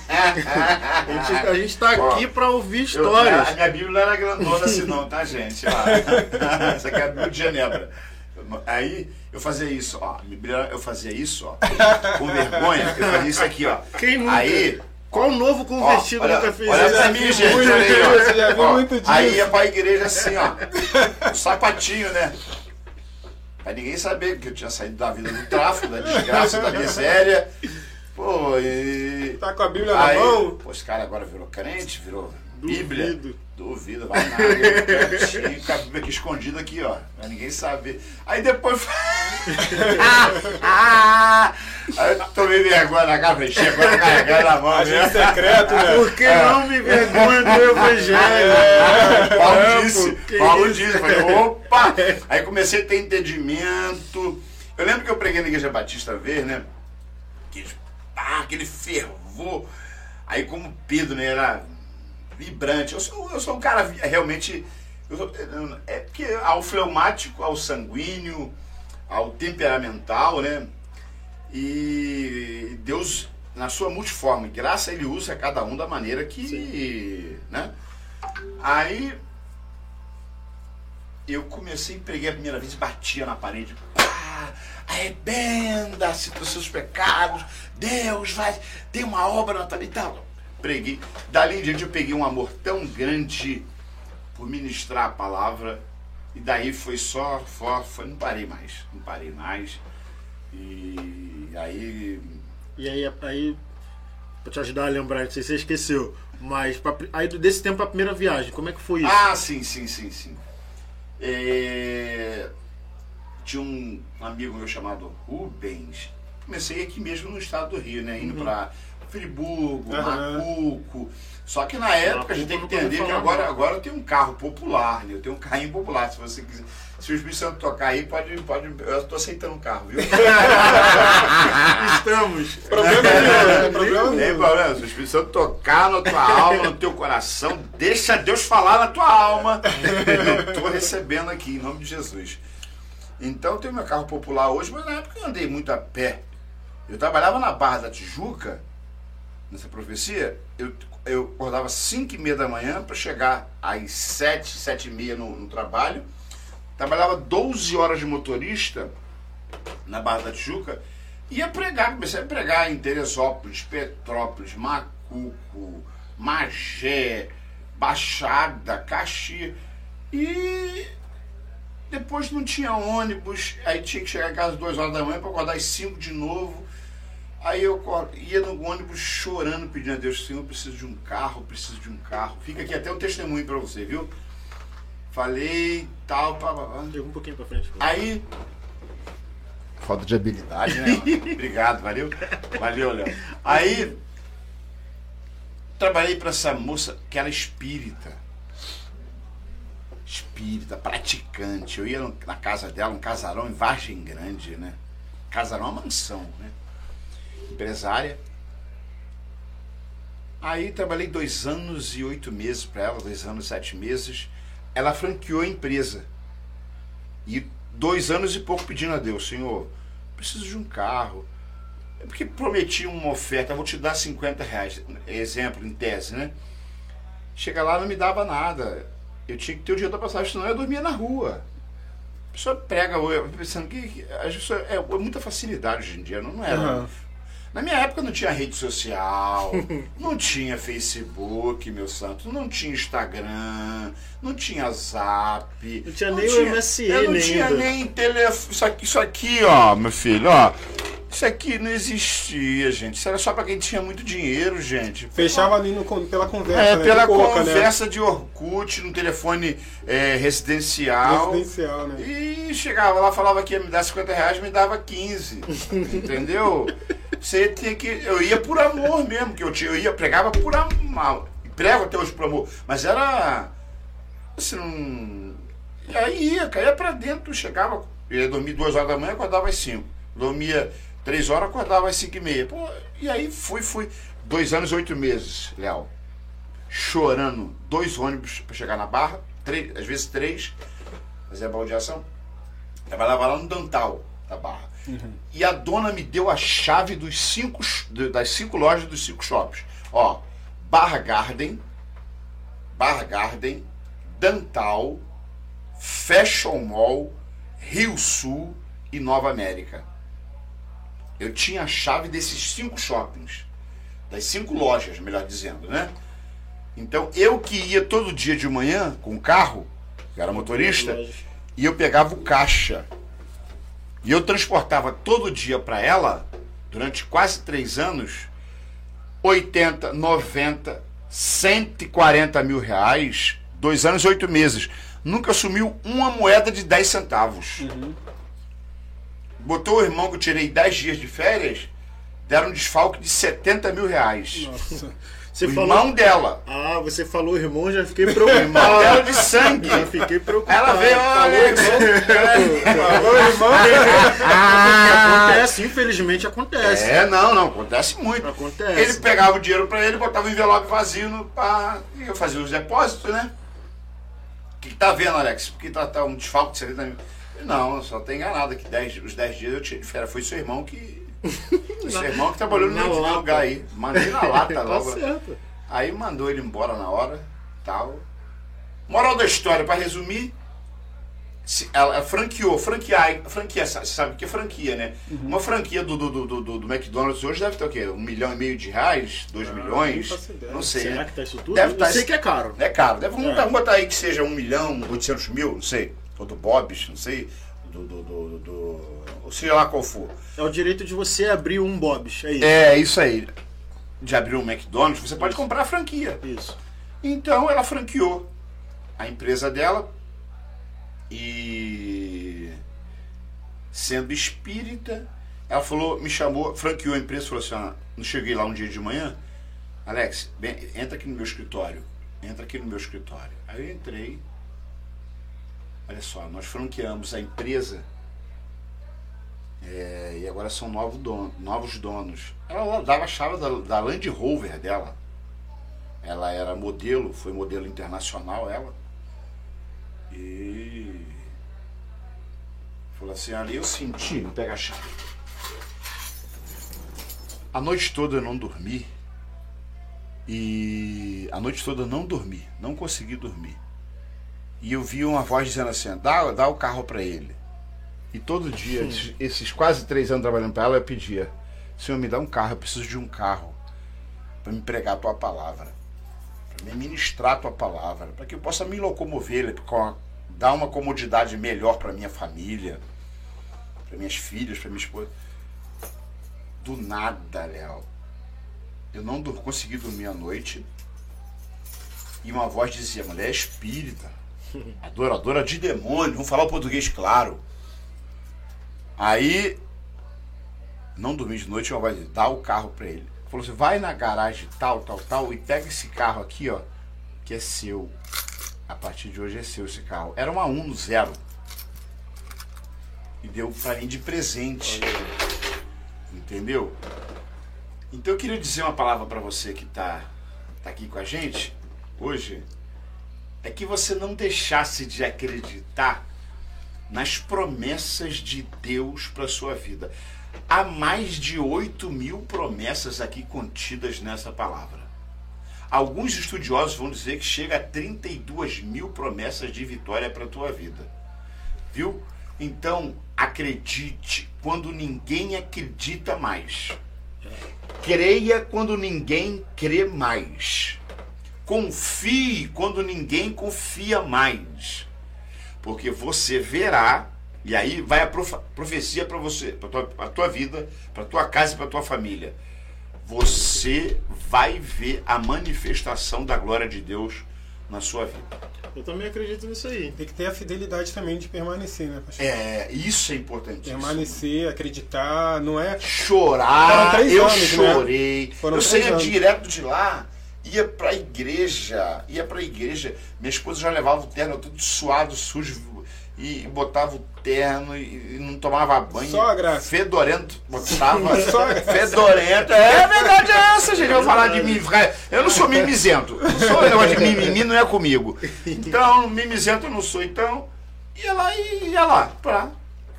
a, gente, a tá Ó, aqui pra ouvir Eu- histórias. a minha Bíblia não era grandona assim não, tá, gente? Ó, [LAUGHS] essa aqui é a Bíblia de Genebra. Aí eu fazia isso, ó. Eu fazia isso, ó. [LAUGHS] Com vergonha, eu fazia isso aqui, ó. Quem nunca? Aí. Qual novo convertido olha, nunca fez olha pra mim, gente, olha aí, ó. Você já viu Ó, muito disso. Aí ia pra igreja assim, ó. Um sapatinho, né? Pra ninguém saber que eu tinha saído da vida do tráfico, da desgraça, da miséria. Pô, e. Tá com a Bíblia na Aí, mão? pô, esse cara agora virou crente, virou Bíblia. Duvido. Duvido, vai nada. Com a Bíblia aqui escondida aqui, ó. Pra ninguém saber. Aí depois. [LAUGHS] ah, aí eu tomei vergonha na cara, falei, chegou carregando a mão. Agente né? secreto, né? Por que não me vergonha do evangelho? Paulo É, disse, Paulo isso? disse, eu falei, opa! Aí comecei a ter entendimento. Eu lembro que eu preguei na Igreja Batista Verde, né? Que, ah, aquele fervor. Aí como Pedro, né, era vibrante. Eu sou, eu sou um cara vi- realmente. sou- eu- é porque ao fleumático, ao sanguíneo, ao temperamental, né? E Deus, na sua multiforme graça, ele usa cada um da maneira que. né? Aí eu comecei pregar a primeira vez e batia na parede. Ah, arrependa-se dos seus pecados. Deus vai ter uma obra na tua vida. Preguei. Dali em diante eu peguei um amor tão grande por ministrar a palavra. E daí foi só, só foi, não parei mais. Não parei mais. E aí. E aí, aí, pra te ajudar a lembrar, não sei se você esqueceu, mas pra- aí desse tempo a primeira viagem, como é que foi isso? Ah, sim, sim, sim, sim. É, Tinha um amigo meu chamado Rubens. Comecei aqui mesmo no estado do Rio, né? Indo pra Friburgo, Aham. Macuco. Só que na época a gente tem que entender que agora, agora eu tenho um carro popular, né? Eu tenho um carrinho popular. Se você quiser. Se o Espírito Santo tocar aí, pode. pode eu tô aceitando o carro, viu? [LAUGHS] Estamos. Problema nenhum, né? Problema Não tem nenhum. problema. Se o Espírito Santo tocar na tua alma, no teu coração, deixa Deus falar na tua alma. Eu estou recebendo aqui, em nome de Jesus. Então eu tenho meu carro popular hoje, mas na época eu andei muito a pé. Eu trabalhava na Barra da Tijuca, nessa profecia, eu, eu acordava às 5 e meia da manhã para chegar às 7, 7 e meia no, no trabalho. Trabalhava 12 horas de motorista na Barra da Tijuca. Ia pregar, comecei a pregar em Teresópolis, Petrópolis, Macuco, Magé, Baixada, Caxias. E depois não tinha ônibus, aí tinha que chegar em casa às 2 horas da manhã para acordar às 5 de novo. Aí eu ia no ônibus chorando, pedindo a Deus, Senhor, eu preciso de um carro, eu preciso de um carro. Fica aqui até um testemunho para você, viu? Falei, tal, pá, pá, um pouquinho pra frente. Aí. Falta de habilidade, né? [LAUGHS] Obrigado, valeu. Valeu, Léo. Aí. Trabalhei para essa moça que era espírita. Espírita, praticante. Eu ia na casa dela, um casarão em Vargem Grande, né? Casarão é uma mansão, né? Empresária. Aí trabalhei dois anos e oito meses para ela, dois anos e sete meses. Ela franqueou a empresa. E dois anos e pouco pedindo a Deus, Senhor, preciso de um carro. É porque prometi uma oferta, vou te dar 50 reais. Exemplo, em tese, né? Chega lá, não me dava nada. Eu tinha que ter o dinheiro da passagem, senão eu dormia na rua. A pessoa prega, pensando que as pessoas, é, é muita facilidade hoje em dia, não, era. Aham. Na minha época não tinha rede social, [LAUGHS] não tinha Facebook, meu santo, não tinha Instagram, não tinha Zap. Não tinha nem o MSN Eu não tinha ainda. nem telefone. Isso aqui, isso aqui, ó, meu filho, ó. Isso aqui não existia, gente. Isso era só pra quem tinha muito dinheiro, gente. Fechava ali no, pela conversa, É, né? pela de boca, conversa de Orkut, no telefone é, né? residencial. Residencial, né? E chegava lá, falava que ia me dar 50 reais, me dava 15. [LAUGHS] entendeu? Você tinha que. Eu ia por amor mesmo, que eu, tinha, eu ia, pregava por amor. Prego até hoje por amor. Mas era. Assim, não. E aí ia, caía pra dentro, chegava. Eu ia dormir duas horas da manhã, acordava às 5. Dormia três horas, acordava às 5 e meia. Pô, e aí fui, fui. Dois anos e oito meses, Léo. Chorando, dois ônibus pra chegar na barra, três, às vezes três, fazia baldeação. Trabalhava lá no Dantal da barra. E a dona me deu a chave dos cinco, das cinco lojas dos cinco shops. Ó, Barra Garden, Barra Garden, Dantal, Fashion Mall, Rio Sul e Nova América. Eu tinha a chave desses cinco shoppings, das cinco lojas, melhor dizendo, né? Então eu que ia todo dia de manhã com o carro, que era motorista, e eu pegava o caixa. E eu transportava todo dia para ela, durante quase três anos, 80, 90, 140 mil reais, dois anos e oito meses. Nunca assumiu uma moeda de 10 centavos. Uhum. Botou o irmão que eu tirei 10 dias de férias, deram um desfalque de 70 mil reais. Nossa. Você o falou. irmão dela. Ah, você falou irmão, já fiquei Irmão dela preocupado. de sangue. já fiquei preocupado. Ela veio, falou olha, irmão. Falou irmão. [LAUGHS] Acontece, infelizmente acontece. É, não, não, acontece muito. Acontece. Ele pegava o dinheiro pra ele, botava o envelope vazio no, pra, eu fazia os depósitos, né? O que, que tá vendo, Alex? Porque tá, tá um desfalque de 70 mil. Não, só tem enganado que 10, os 10 dias eu tirei de férias. Foi seu irmão que. [LAUGHS] Seu irmão que trabalhou no Na lata. lugar aí. Mandei na [LAUGHS] lata Tá logo. certo. Aí mandou ele embora na hora, tal. Moral da história, pra resumir, se- ela, franqueou, franquear, franquia, sa- sabe o que é franquia, né? Uma franquia do, do, do, do, do McDonald's hoje deve ter o quê? Um milhão e meio de reais? Dois milhões? não sei, Será né? que tá isso tudo? Deve eu tá sei que é caro. É caro. Deve, vamos, É. vamos botar aí que seja um milhão, oitocentos mil, não sei. Ou do Bob's, não sei. Do, do, do, do, seja lá qual for. É o direito de você abrir um Bob's. É isso. É, isso aí. De abrir um McDonald's, você pode comprar a franquia. Isso. Então ela franqueou a empresa dela e sendo espírita, ela falou, me chamou, franqueou a empresa, falou assim, ó, não cheguei lá um dia de manhã, Alex, vem, entra aqui no meu escritório, entra aqui no meu escritório. Aí eu entrei, olha só, nós franqueamos a empresa é, e agora são novos donos, novos donos. Ela dava a chave da, da Land Rover dela. Ela era modelo, foi modelo internacional ela. E falou assim, ali eu senti, vou pegar a chave. A noite toda eu não dormi. E a noite toda eu não dormi, não consegui dormir. E eu vi uma voz dizendo assim, dá, dá o carro para ele. E todo dia, esses, esses quase três anos trabalhando para ela, eu pedia, Senhor, me dá um carro, eu preciso de um carro para me pregar a tua palavra para me ministrar a tua palavra, para que eu possa me locomover, com- dar uma comodidade melhor para minha família, para minhas filhas, para minha esposa. Do nada, Léo. Eu não consegui dormir à noite. E uma voz dizia: mulher é espírita, [LAUGHS] adoradora de demônio, vamos falar o português claro. Aí, não dormi de noite, voz dizia: dá o carro para ele. Falou assim: vai na garagem tal, tal, tal, e pega esse carro aqui, ó, que é seu. A partir de hoje é seu esse carro. Era uma Uno zero. E deu pra mim de presente. Entendeu? Então eu queria dizer uma palavra pra você que tá, tá aqui com a gente hoje. É que você não deixasse de acreditar nas promessas de Deus para sua vida. Há mais de 8 mil promessas aqui contidas nessa palavra. Alguns estudiosos vão dizer que chega a 32 mil promessas de vitória para a tua vida. Viu? Então, acredite quando ninguém acredita mais. Creia quando ninguém crê mais. Confie quando ninguém confia mais. Porque você verá, e aí vai a profecia para você, para tua, pra tua vida, para tua casa e para tua família. Você vai ver a manifestação da glória de Deus na sua vida. Eu também acredito nisso aí. Tem que ter a fidelidade também de permanecer, né, pastor? É, isso é importantíssimo. Permanecer, acreditar, não é. chorar. Eu anos, né? chorei. Foram eu saía anos. direto de lá, ia pra igreja, ia pra igreja. Minha esposa já levava o terno tudo suado, sujo, e botava o terno e, e não tomava banho. Só a graça. Fedorento, botava. [LAUGHS] Só a graça. Fedorento. É a verdade é essa, gente. Eu vou falar de mim. Eu não sou mimizento. Não sou negócio de mimimi, [LAUGHS] não é comigo. Então, mimizento eu não sou. Então, ia lá e ia lá. Pra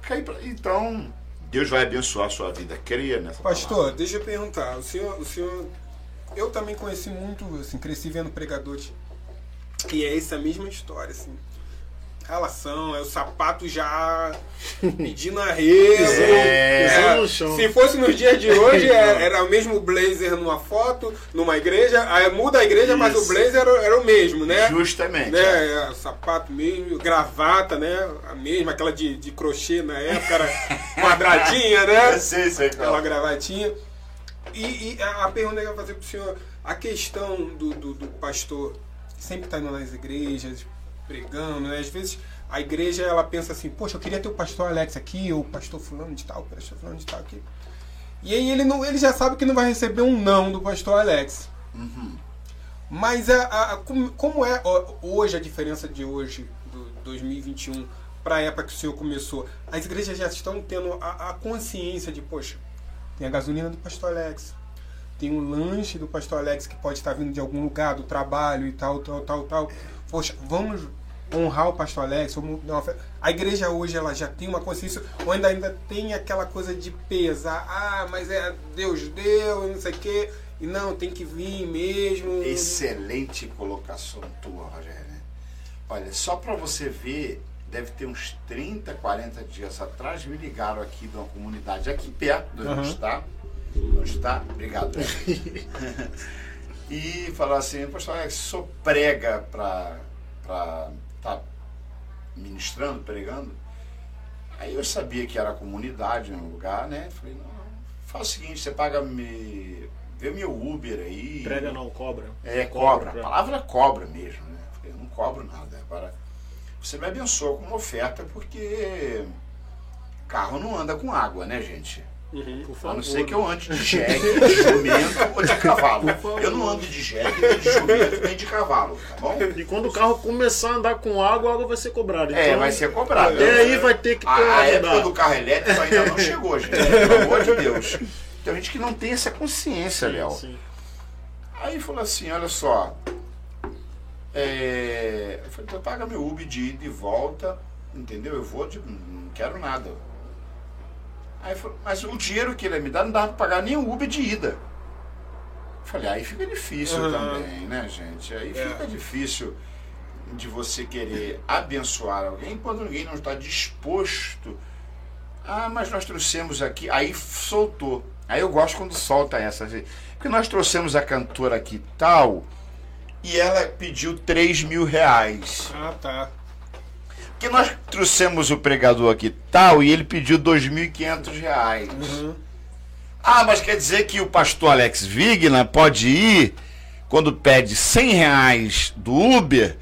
cair pra... Então, Deus vai abençoar a sua vida. Creia nessa Pastor, palavra. deixa eu perguntar. O senhor, o senhor. Eu também conheci muito, assim, cresci vendo pregadores. E é essa mesma história, assim. Relação, é o sapato já [LAUGHS] pedindo arrego. É. Pisando no chão. Se fosse nos dias de hoje, [LAUGHS] é- era o mesmo blazer numa foto, numa igreja. Aí muda a igreja, mas o Isso. blazer era, era o mesmo, né? Justamente. né, é, sapato mesmo, gravata, né? A mesma, aquela de, de crochê na época, era [LAUGHS] quadradinha, né? Eu sei, sei, Aquela gravatinha. E, e a a pergunta que eu ia fazer pro senhor, A questão do, do, do pastor sempre estar tá indo nas igrejas, pregando, né? Às vezes a igreja ela pensa assim, poxa, eu queria ter o pastor Alex aqui, ou o pastor fulano de tal, o pastor fulano de tal aqui. E aí ele, não, ele já sabe que não vai receber um não do pastor Alex. Uhum. Mas a, a, como, como é hoje a diferença de hoje, do 2021, para a época que o senhor começou? As igrejas já estão tendo a, a consciência de, poxa, tem a gasolina do pastor Alex, tem o lanche do pastor Alex que pode estar vindo de algum lugar, do trabalho e tal, tal, tal, tal. Poxa, vamos honrar o pastor Alex. A igreja hoje ela já tem uma consciência, ou ainda, ainda tem aquela coisa de pesar. Ah, mas é Deus deu, não sei o quê. E não, tem que vir mesmo. Excelente colocação tua, Rogério. Olha, só para você ver, deve ter uns 30, 40 dias atrás, me ligaram aqui de uma comunidade aqui perto de onde uhum. está. Onde está? Obrigado. [LAUGHS] e falaram assim, pastor, é, sou prega para tá ministrando, pregando. Aí eu sabia que era comunidade no lugar, né? Falei, não, faz o seguinte, você paga me. Vê meu Uber aí. Prega não, cobra. É, cobra. cobra. A palavra cobra mesmo, né? Falei, não cobro nada. Agora, você me abençoa com uma oferta, porque carro não anda com água, né, gente? Uhum, a não ser que eu ande de jegue, de jumento ou de cavalo. Eu não ando de jegue, nem de jumento, nem de cavalo, tá bom? E quando o carro começar a andar com água, a água vai ser cobrada. É, então, é, vai ser cobrada. Até aí vai ter que ter A, a época do carro elétrico ainda não chegou, gente. Pelo amor de Deus. Tem gente que não tem essa consciência, Léo. Aí falou assim, olha só. É... Eu falei, então paga meu Uber de ida e volta, entendeu? Eu vou de. não quero nada Aí falou, mas o dinheiro que ele ia me dar não dava para pagar nem o Uber de ida. falei, aí fica difícil uhum. também, né, gente? Aí é. fica difícil de você querer abençoar alguém quando ninguém não está disposto. Ah, mas nós trouxemos aqui. Aí soltou. Aí eu gosto quando solta essa. Assim, porque nós trouxemos a cantora aqui tal. E ela pediu 3 mil reais. Ah, tá que nós trouxemos o pregador aqui tal e ele pediu R$ 2.500. Uhum. Ah, mas quer dizer que o pastor Alex Vigna pode ir quando pede 100 reais do Uber?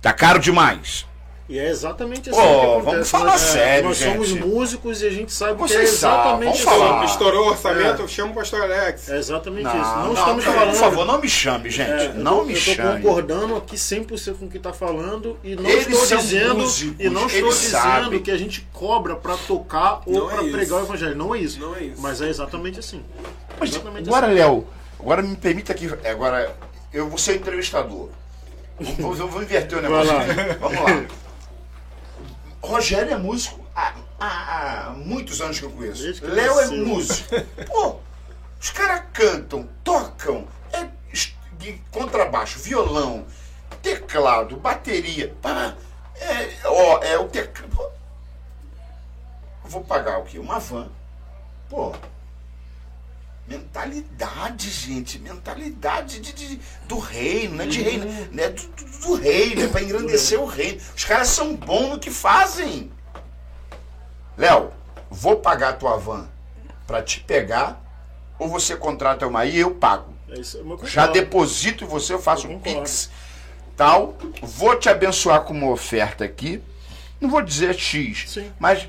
Tá caro demais. E é exatamente assim oh, que acontece. Vamos falar nós, sério, Nós gente. somos músicos e a gente sabe Vocês que é exatamente isso. Falar. Estourou o orçamento, é. chama o pastor Alex. É exatamente não, isso. Não, não, estamos não, falando... Por favor, não me chame, gente. É, não eu, me eu chame. Eu estou concordando aqui 100% com o que está falando e não eles estou dizendo músicos, e não estou dizendo sabem. que a gente cobra para tocar ou para é pregar o evangelho. Não é isso. Não é isso. Mas é exatamente assim. Mas exatamente agora, assim. Léo, agora me permita aqui, agora eu vou ser entrevistador. Vou, vou inverter o negócio. Vamos lá. [LAUGHS] Rogério é músico há, há, há muitos anos que eu conheço. Léo é músico. [LAUGHS] Pô, os caras cantam, tocam, é, contrabaixo, violão, teclado, bateria. Pá, é, ó, é o teclado. Vou pagar o quê? Uma van. Pô, mentalidade, gente, mentalidade de, de do reino, né? De uhum. reino, né? Do, do, do reino, para engrandecer o reino. Os caras são bons no que fazem. Léo, vou pagar a tua van para te pegar ou você contrata uma e eu pago. É isso, eu Já deposito em você, eu faço um pix, tal. Vou te abençoar com uma oferta aqui. Não vou dizer X, Sim. mas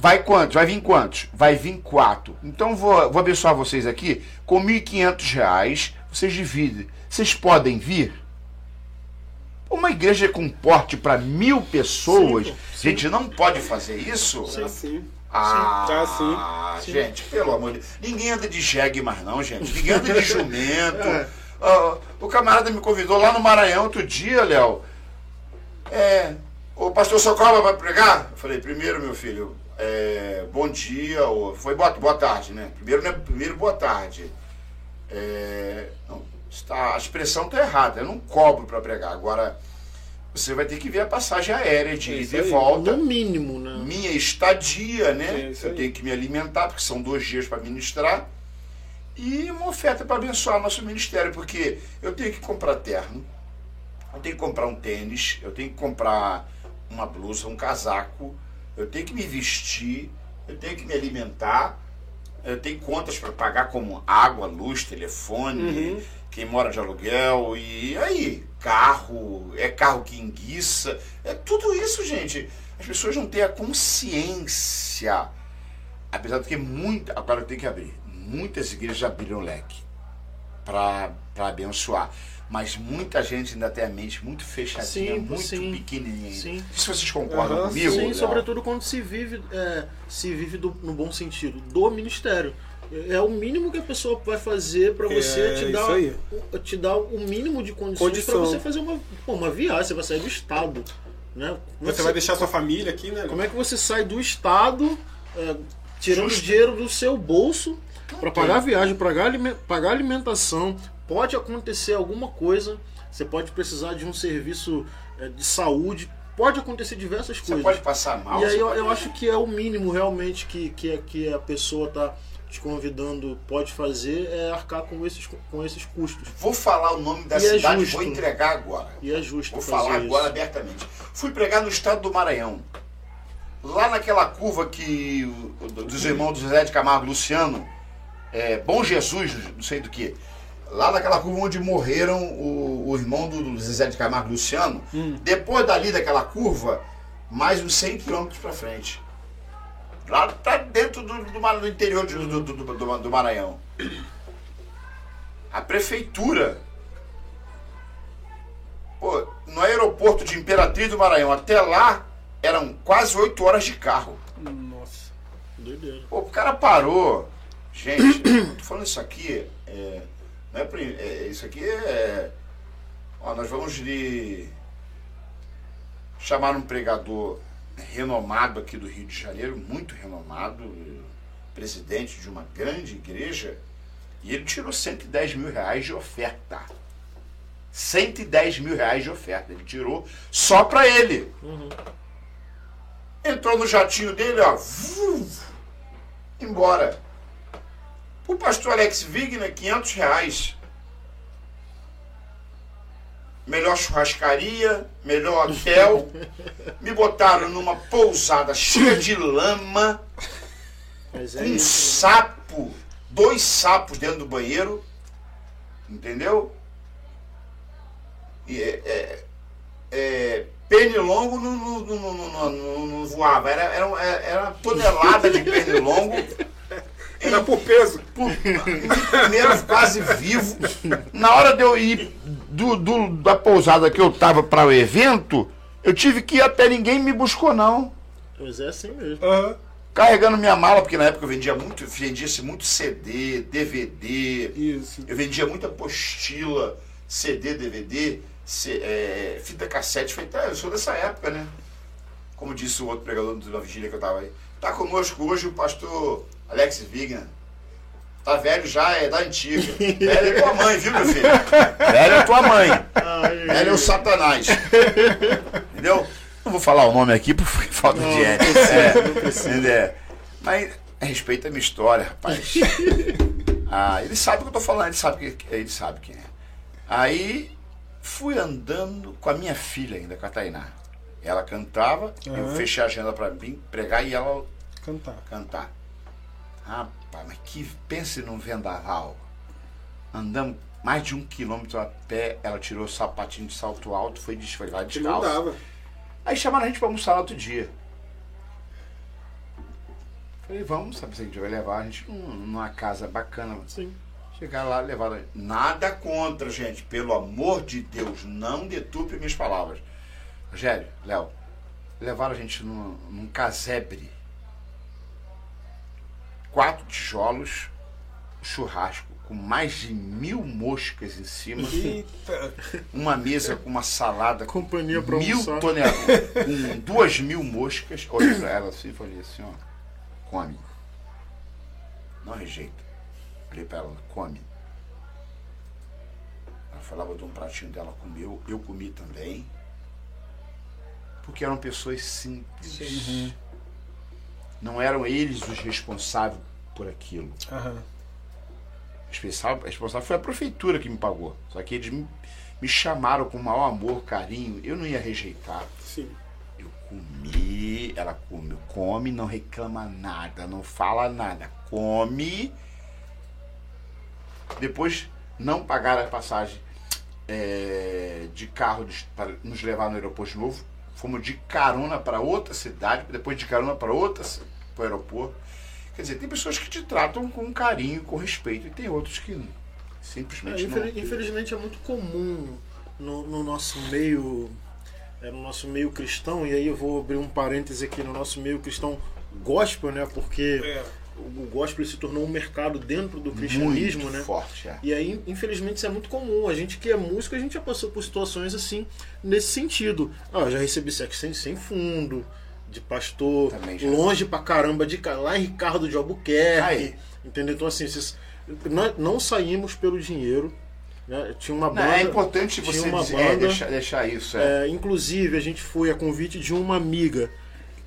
Vai quantos? Vai vir quantos? Vai vir quatro. Então vou, vou abençoar vocês aqui com R$ 1.500. Vocês dividem. Vocês podem vir? Uma igreja com porte para mil pessoas, sim, sim. gente não pode fazer isso? Sim, sim. Ah, sim. gente, pelo amor de Deus. Ninguém anda de jegue mais não, gente. [LAUGHS] Ninguém anda de jumento. é. uh, o camarada me convidou lá no Maranhão outro dia, Léo. É, o pastor Socorro vai pregar? Eu falei, primeiro, meu filho, é, bom dia, ou, foi boa, boa tarde, né? Primeiro, né? Primeiro boa tarde. É, não, está, a expressão está errada, eu não cobro para pregar. Agora, você vai ter que ver a passagem aérea de ida e volta. No mínimo, né? Minha estadia, né? eu tenho que me alimentar, porque são dois dias para ministrar. E uma oferta para abençoar nosso ministério, porque eu tenho que comprar terno, eu tenho que comprar um tênis, eu tenho que comprar uma blusa, um casaco, eu tenho que me vestir, eu tenho que me alimentar, eu tenho contas para pagar como água, luz, telefone, uhum. quem mora de aluguel, e aí? Carro, é carro que enguiça, é tudo isso, gente. As pessoas não têm a consciência. Apesar de que muito. Agora eu tenho que abrir. Muitas igrejas abriram leque para abençoar. Mas muita gente ainda tem a mente muito fechadinha, Sim, muito sim. pequenininha. Sim. Se vocês concordam Aham, comigo, Sim, sobretudo quando se vive, é, se vive do- no bom sentido, do ministério. É o mínimo que a pessoa vai fazer para você É, te, isso dar, aí. te dar o mínimo de condições para você fazer uma, pô, uma viagem. Você vai sair do estado. Né? É Você que vai deixar sua família aqui, né? Como é que você sai do estado é, tirando Justo. dinheiro do seu bolso para pagar a viagem, pagar, alime- pagar alimentação? Pode acontecer alguma coisa, você pode precisar de um serviço é, de saúde, pode acontecer diversas Você coisas. pode passar mal. E aí você eu, eu acho que é o mínimo realmente que, que, é- que a pessoa tá te convidando pode fazer é arcar com esses, com esses custos. Vou falar o nome da E é cidade, justo. vou entregar agora. E é justo Vou falar isso. agora abertamente. Fui pregar no estado do Maranhão. Lá naquela curva que dos irmãos do José de Camargo e Luciano, é, Bom Jesus, não sei do que. Lá naquela curva onde morreram o, o irmão do, do Zezé de Camargo Luciano. Depois dali daquela curva, mais uns 100 quilômetros para frente. Lá pra dentro do, do, do interior de- do, do, do, do- do Maranhão. A prefeitura Pô, no aeroporto de Imperatriz do Maranhão até lá eram quase 8 horas de carro. Nossa. Doideira. Pô, o cara parou. Gente, [COUGHS] tô falando isso aqui. É, não é, pri- é, isso aqui é. Ó, nós vamos lhe chamar um pregador renomado aqui do Rio de Janeiro, muito renomado, presidente de uma grande igreja, e ele tirou 110 mil reais de oferta. 110 mil reais de oferta. Ele tirou só pra ele. Entrou no jatinho dele, ó. embora. O pastor Alex Wigner, 500 reais. Melhor churrascaria, melhor hotel. [LAUGHS] Me botaram numa pousada cheia de lama, Mas é um isso. sapo, dois sapos dentro do banheiro. Entendeu? E é, é, é, pernilongo não, não- não- não voava. Era, era, era uma tonelada de pernilongo. [LAUGHS] Era por peso. Por- primeiro quase vivo. Na hora de eu ir do, do- da pousada que eu tava para o evento, eu tive que ir até ninguém me buscou, não. Mas é assim mesmo. Aham. Carregando minha mala, porque na época eu vendia muito, vendia-se muito CD, DVD, Isso. eu vendia muita apostila, CD, DVD, C- é, fita cassete feita. Eu sou dessa época, né? Como disse o outro pregador da vigília que eu tava aí. Tá conosco hoje o pastor Alex Wigner. Tá velho já, é da antiga. Velho é tua mãe, viu, meu filho? Velho é tua mãe. Velho é o Satanás. Entendeu? Não vou falar o nome aqui por [LAUGHS] falta Não, de ética. É, não precisa. entendeu? Mas respeita a minha história, rapaz. Ah, ele sabe o que eu tô falando, ele sabe, que, ele sabe quem é. Aí fui andando com a minha filha ainda, com a Tainá. Ela cantava, eu Aham. fechei a agenda pra mim pregar e ela Cantar. cantar. Rapaz, mas que pense num vendaval. Andamos mais de um quilômetro a pé, ela tirou o sapatinho de salto alto, foi, des- foi vai Que não descalço. dava. Aí chamaram a gente pra almoçar no outro dia. Falei, vamos, sabe se a gente vai levar a gente num- numa casa bacana. Sim. Chegar lá, levar. ela- Nada contra, gente. Pelo amor de Deus, não deturpe minhas palavras. Rogério, Léo, levaram a gente num, num casebre. Quatro tijolos, churrasco com mais de mil moscas em cima. Eita. Uma mesa com uma salada com Companhia pra mil toneladas, com duas mil moscas. Olhei pra ela assim e falei assim, ó, come. Não rejeita. Olhei pra ela, come. Ela falava de um pratinho dela, comeu, eu comi também. Porque eram pessoas simples. Não eram eles os responsáveis por aquilo. Aham. Responsável, responsável foi a prefeitura que me pagou. Só que eles me, me chamaram com o maior amor, carinho. Eu não ia rejeitar. Sim. Eu comi, ela come, come, não reclama nada, não fala nada. Come. Depois não pagaram a passagem é, de carro para nos levar no aeroporto de novo. Fomos de carona para outra cidade, depois de carona para outra para o aeroporto. Quer dizer, tem pessoas que te tratam com carinho, com respeito, e tem outros que simplesmente é, não. Infelizmente é muito comum no, no nosso meio, é, no nosso meio cristão, e aí eu vou abrir um parêntese aqui no nosso meio cristão gospel, né? Porque é o gospel se tornou um mercado dentro do cristianismo, muito né? Forte, é. E aí, infelizmente, isso é muito comum. A gente que é músico, a gente já passou por situações assim, nesse sentido. Ah, já recebi sexo sem, sem fundo, de pastor, longe pra caramba, de lá em Ricardo de Albuquerque. Aí. Entendeu? Então, assim, nós não saímos pelo dinheiro. Né? Tinha uma banda. Não, é importante você dizer, banda, é, deixar, deixar, isso. É. É, inclusive, a gente foi a convite de uma amiga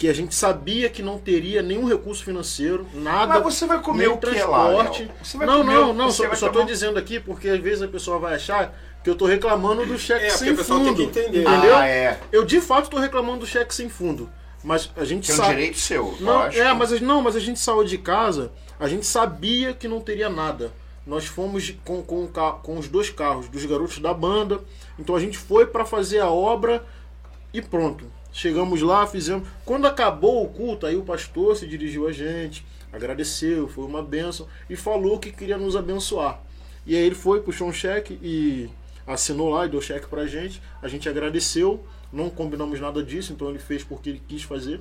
que a gente sabia que não teria nenhum recurso financeiro, nada. Mas você vai comer o que lá? Você vai não, comer, não, não, só, só tô dizendo aqui porque às vezes a pessoa vai achar que eu tô reclamando do cheque é, sem fundo. Tem que entender. Entendeu? Ah, é. Eu de fato tô reclamando do cheque sem fundo. Mas a gente sabe. É um direito seu. Não, é, mas não, mas a gente saiu de casa, a gente sabia que não teria nada. Nós fomos com, com, com os dois carros dos garotos da banda. Então a gente foi para fazer a obra e pronto. Chegamos lá, fizemos. Quando acabou o culto, aí o pastor se dirigiu a gente, agradeceu, foi uma bênção e falou que queria nos abençoar. E aí ele foi, puxou um cheque e assinou lá e deu cheque pra gente. A gente agradeceu, não combinamos nada disso, então ele fez porque ele quis fazer.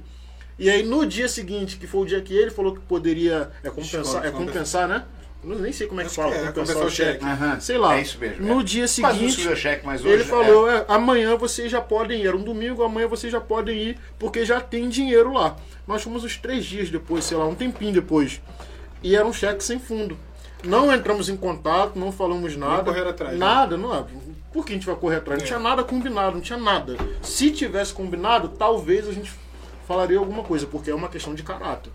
E aí no dia seguinte, que foi o dia que ele falou que poderia é compensar, é compensar, né? Eu nem sei como é que fala, é, compensar o cheque. Uhum. Sei lá. É isso mesmo. No é. dia seguinte, mas cheque, mas hoje, ele falou: é. amanhã vocês já podem ir. Era um domingo, amanhã vocês já podem ir, porque já tem dinheiro lá. Nós fomos os três dias depois, sei lá, um tempinho depois. E era um cheque sem fundo. Não entramos em contato, não falamos nada. correr atrás. Né? Nada, né? não é. Por que a gente vai correr atrás? Não tinha é. nada combinado, não tinha nada. Se tivesse combinado, talvez a gente falaria alguma coisa, porque é uma questão de caráter.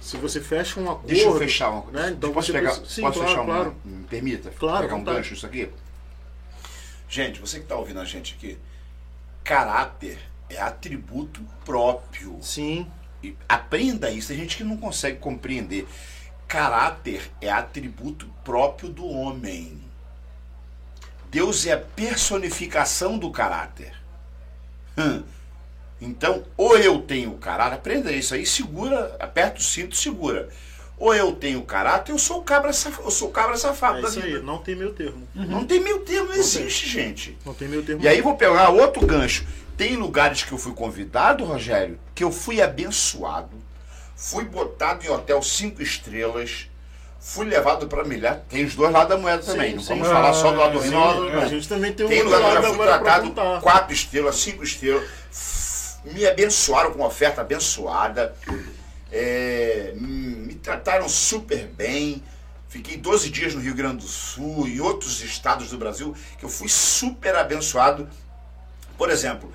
Se você fecha um acordo. Deixa eu fechar uma coisa. Né? Então posso pegar, Sim, posso claro, fechar claro. Me permita? Claro. Pegar um gancho isso aqui? Gente, você que está ouvindo a gente aqui, caráter é atributo próprio. Sim. E aprenda isso. Tem gente que não consegue compreender. Caráter é atributo próprio do homem. Deus é a personificação do caráter. Hum. Então, ou eu tenho caráter, aprenda isso aí, segura, aperta o cinto, segura. Ou eu tenho caráter, eu sou cabra safado, eu sou cabra safado é da vida. Aí, não tem meu termo. Uhum. Não tem meu termo, não, não existe, tem. gente. Não tem meu termo. E aí vou pegar outro gancho. Tem lugares que eu fui convidado, Rogério, que eu fui abençoado, fui botado em hotel cinco estrelas, fui levado para milhar. Tem os dois lados da moeda sim, também. Não sim. vamos ah, falar só do lado do Rio, A gente também tem, tem um lugar que eu fui tratado quatro estrelas, cinco estrelas me abençoaram com uma oferta abençoada, é, me trataram super bem. Fiquei 12 dias no Rio Grande do Sul e outros estados do Brasil que eu fui super abençoado. Por exemplo,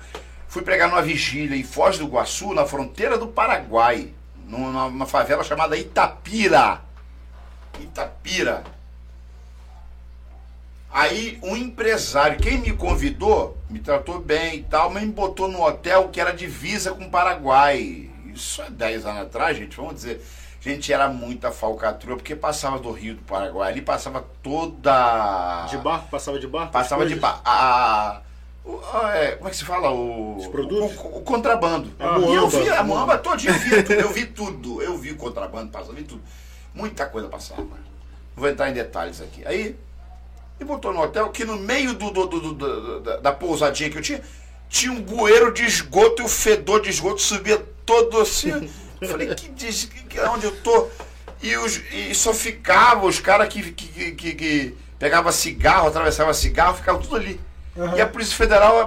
fui pregar numa vigília em Foz do Iguaçu, na fronteira do Paraguai, numa, numa favela chamada Itapira. Itapira. Aí um empresário, quem me convidou, me tratou bem e tal, mas me botou no hotel que era divisa com o Paraguai. Isso é 10 anos atrás, gente, vamos dizer. Gente, era muita falcatrua, porque passava do Rio do Paraguai, ali passava toda. De barco? Passava de barco? Passava de barco. A, a, é, como é que se fala? O, Os produtos? O, o, o contrabando. A e eu vi a moamba todinha, eu vi tudo, eu vi [LAUGHS] tudo. Eu vi o contrabando passando, eu vi tudo. Muita coisa passava. Não vou entrar em detalhes aqui. Aí e botou no hotel que no meio do, do, do, do da, da, pousadinha que eu tinha, tinha um bueiro de esgoto e o fedor de esgoto subia todo assim. [LAUGHS] Eu falei, que, diz, que onde eu tô? E, os, e só ficava os caras que, que, que, que pegava cigarro, atravessava cigarro, ficava tudo ali. Uhum. E a Polícia Federal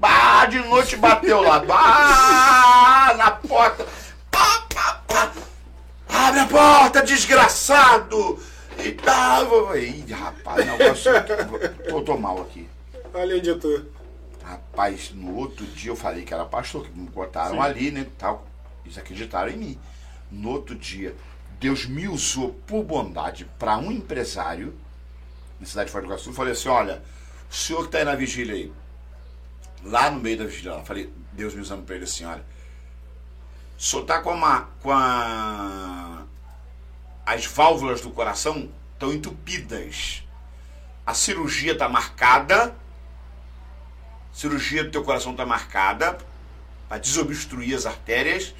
bah, de noite bateu lá, bah, na porta. Pá, pá, pá. Abre a porta, desgraçado! E tava. Ih, rapaz, negócio. Eu tô mal aqui. Olha onde eu tô. Rapaz, no outro dia eu falei que era pastor, que me botaram Sim. ali, né? Tal. Eles acreditaram em mim. No outro dia, Deus me usou por bondade para um empresário na cidade de Foz do Iguaçu. Eu falei assim: olha, o senhor que está aí na vigília aí, lá no meio da vigília, eu falei, Deus me usando para ele assim: olha, o senhor está com, uma, com a as válvulas do coração estão entupidas. a cirurgia está marcada, a cirurgia do teu coração está marcada para desobstruir as artérias,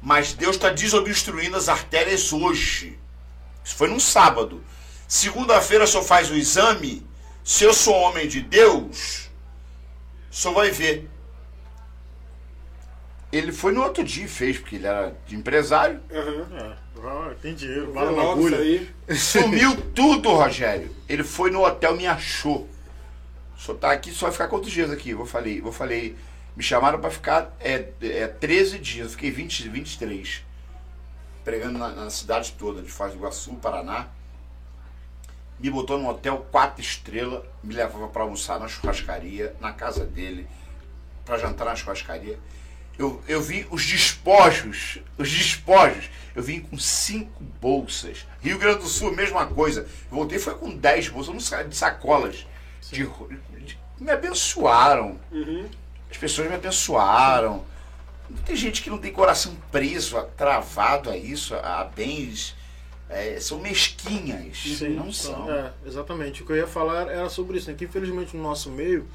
mas Deus está desobstruindo as artérias hoje. Isso foi num sábado. Segunda-feira só faz o exame. Se eu sou homem de Deus, só vai ver. Ele foi no outro dia e fez, porque ele era de empresário. É, ah, tem dinheiro, Vai vale uma agulha. isso aí. Sumiu tudo, Rogério. Ele foi no hotel, me achou. Só tá aqui, só vai ficar quantos dias aqui? Eu falei, eu falei, me chamaram para ficar é, é, 13 dias, eu fiquei 20, 23. Pregando na, na cidade toda, de Foz do Iguaçu, Paraná. Me botou num hotel quatro estrelas, me levava para almoçar na churrascaria, na casa dele, para jantar na churrascaria. Eu, eu vim os despojos, os despojos, eu vim com cinco bolsas. Rio Grande do Sul, mesma coisa. Voltei foi com dez bolsas, de sacolas. De, de- me abençoaram. As pessoas me abençoaram. Tem gente que não tem coração preso, a- travado a isso, a, a bens. é, são mesquinhas. Sim, não são. É, exatamente. O que eu ia falar era sobre isso, né? Que infelizmente no nosso meio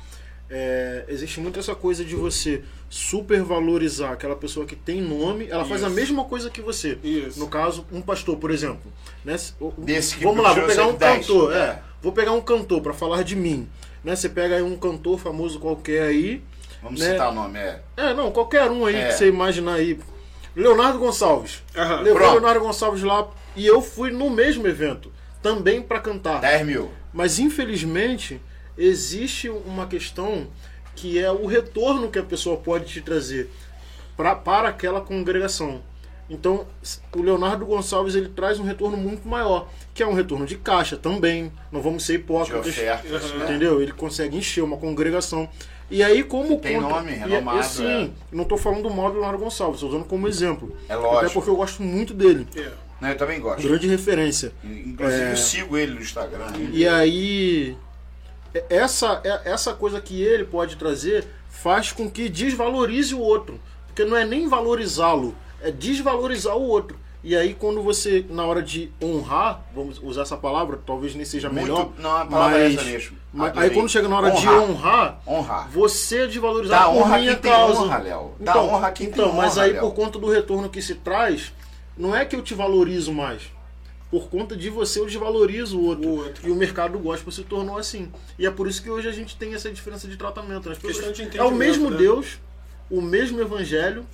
é, existe muito essa coisa de você supervalorizar aquela pessoa que tem nome, ela faz a Isso. mesma coisa que você. Isso. No caso, um pastor, por exemplo. Né? Desse que Vamos lá, vou pegar um 110, cantor. É, é. vou pegar um cantor para falar de mim. Né? Você pega aí um cantor famoso qualquer aí. Vamos né? citar o nome, é. É, não, qualquer um aí É. que você imaginar aí. Leonardo Gonçalves. Aham. Levou Pronto. Leonardo Gonçalves lá e eu fui no mesmo evento, também para cantar. 10 mil. Mas infelizmente existe uma questão que é o retorno que a pessoa pode te trazer pra, para aquela congregação. Então, o Leonardo Gonçalves ele traz um retorno muito maior, que é um retorno de caixa também. Não vamos ser De hipócritas. ofertas. né? Entendeu? Ele consegue encher uma congregação. E aí, como Tem contra- nome, e- renomado, E, sim, não estou falando do modo do Leonardo Gonçalves, estou usando como exemplo. É lógico. Até porque eu gosto muito dele. É. Não, eu também gosto. Grande referência. Inclusive, É. eu sigo ele no Instagram. E aí, é- essa, é- essa coisa que ele pode trazer faz com que desvalorize o outro. Porque não é nem valorizá-lo, é desvalorizar o outro. E aí, quando você, na hora de honrar, vamos usar essa palavra, talvez nem seja Muito- melhor. não, a palavra é mas, essa mesmo. mas aí, quando chega na hora de Honrar. honrar, Honrar. você é desvalorizado Dá por honra minha quem tem causa. honra, Léo. Dá Então, honra quem então, mas honra, aí Léo. por conta do retorno que se traz, não é que eu te valorizo mais. Por conta de você, eu desvalorizo o outro. O outro. E o mercado gospel se tornou assim. E é por isso que hoje a gente tem essa diferença de tratamento. As pessoas- é o mesmo né? Deus, o mesmo evangelho,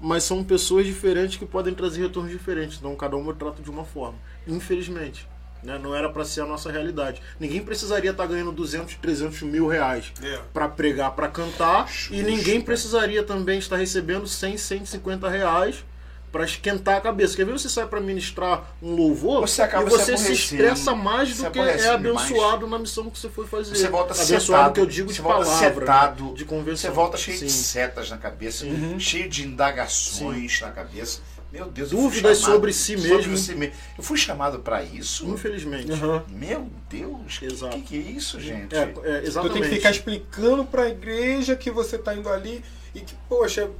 mas são pessoas diferentes que podem trazer retornos diferentes. Então cada uma trata de uma forma. Infelizmente. Né? Não era para ser a nossa realidade. Ninguém precisaria estar ganhando 200, 300 mil reais É. para pregar, para cantar, Justo. e ninguém precisaria também estar recebendo 100, 150 reais para esquentar a cabeça. Quer ver você sai para ministrar um louvor Você acaba e se você se, aborrecendo. estressa mais Se do que é abençoado na missão que você foi fazer. Você volta abençoado setado. que eu digo você de volta palavra, setado. né? de conversão. Você volta cheio Sim. de setas na cabeça, cheio de indagações na cabeça. Meu Deus, Dúvidas chamado- sobre si sobre mesmo. si mesmo. Eu fui chamado para isso? Infelizmente. Aham. Meu Deus, o que, Exato. que, que é isso, gente? É, é, Tu exatamente. tem que ficar explicando pra igreja que você tá indo ali e que, poxa,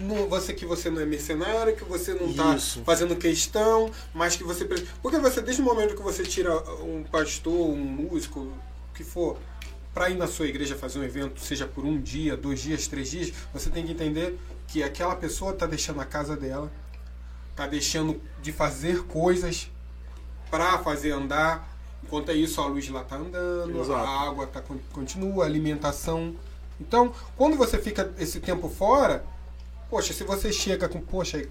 não- você que você não é mercenário, que você não tá Isso. fazendo questão, mas que você. Porque você, desde o momento que você tira um pastor, um músico, o que for, pra ir na sua igreja fazer um evento, seja por um dia, dois dias, três dias, você tem que entender que aquela pessoa tá deixando a casa dela, tá deixando de fazer coisas para fazer andar. Enquanto é isso, a luz lá tá andando, Exato. a água tá, con- continua, a alimentação. Então, quando você fica esse tempo fora, poxa, se você chega com, poxa,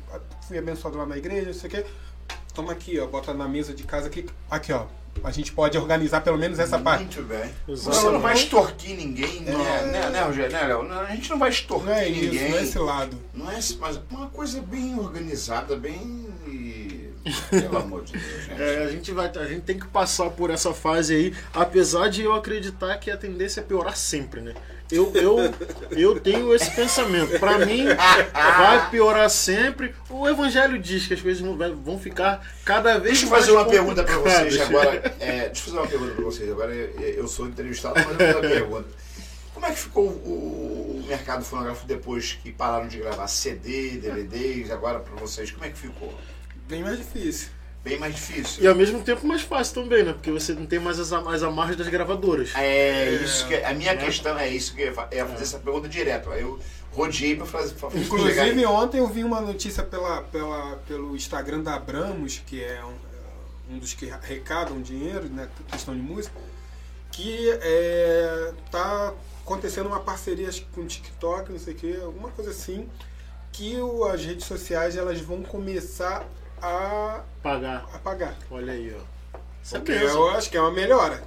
fui abençoado lá na igreja, não sei o quê, toma aqui, ó, bota na mesa de casa aqui, aqui, ó. A gente pode organizar pelo menos essa parte. Muito bem. Exato. Você não vai extorquir ninguém, né, né, né, Rogério? Né, Léo? Não, A gente não vai extorquir Não é isso, ninguém. não é esse lado. Não é esse- mas uma coisa bem organizada, bem. Pelo amor de Deus, gente. É, a gente vai, a gente tem que passar por essa fase aí, apesar de eu acreditar que a tendência é piorar sempre, né? Eu, eu, eu tenho esse pensamento. Pra mim, vai piorar sempre. O evangelho diz que as coisas vão- ficar cada vez Deixa eu mais fazer uma pergunta pra complicadas. vocês agora. É, deixa eu fazer uma pergunta pra vocês. Agora eu, eu sou entrevistado, mas eu vou fazer uma pergunta. Como é que ficou o, mercado fonográfico depois que pararam de gravar CD, DVDs, agora pra vocês? Como é que ficou? Bem mais difícil. bem mais difícil. E ao mesmo tempo mais fácil também, né? Porque você não tem mais as, as amarras das gravadoras. É isso que a minha né? questão é isso que eu ia é fazer essa pergunta direto. Aí eu rodeei pra fazer. Pra Inclusive, ontem eu vi uma notícia pela, pela, pelo Instagram da Abramos, que é um, um dos que arrecadam dinheiro, né, questão de música, que é, tá acontecendo uma parceria com o TikTok, não sei o que, alguma coisa assim, que o- as redes sociais elas vão começar a, Pagar. a pagar. Olha aí, ó. Isso é mesmo. eu acho que é uma melhora.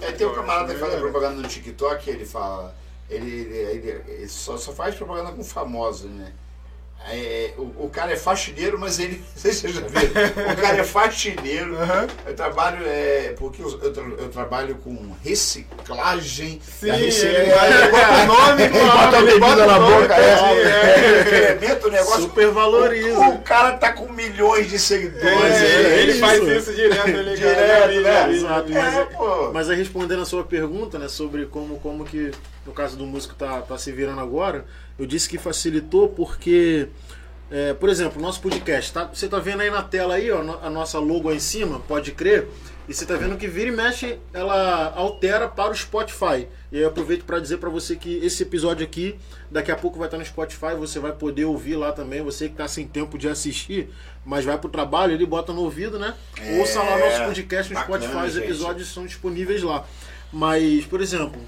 É, tem um camarada que faz propaganda no TikTok, ele fala. Ele, ele, ele- ele só, só faz propaganda com famosos, né? É, o, o cara é faxineiro, mas ele. [LAUGHS] Não sei se vocês já viram. O cara é faxineiro. Aham. Eu trabalho. É, porque eu, eu, eu trabalho com reciclagem. Sim, rece- ele, ele bota o nome, [LAUGHS] bota a bebida na nome, boca, é, é, é. o negócio. Super valoriza. O, o cara tá com milhões de seguidores. É, é ele isso. faz isso direto, ele [LAUGHS] Direto, né? Exato, É, mas, mas aí respondendo a sua pergunta, né, sobre como, como que, no caso do músico tá, tá se virando agora, eu disse que facilitou porque, é, por exemplo, nosso podcast, tá, você tá vendo aí na tela aí, ó, a nossa logo aí em cima, pode crer, e você tá vendo que vira e mexe, ela altera para o Spotify. E aí eu aproveito para dizer para você que esse episódio aqui, daqui a pouco vai estar no Spotify, você vai poder ouvir lá também, você que tá sem tempo de assistir, mas vai pro trabalho, ele bota no ouvido, né? É, Ouça lá nosso podcast no bacana, Spotify, os gente. episódios são disponíveis lá. Mas, por exemplo,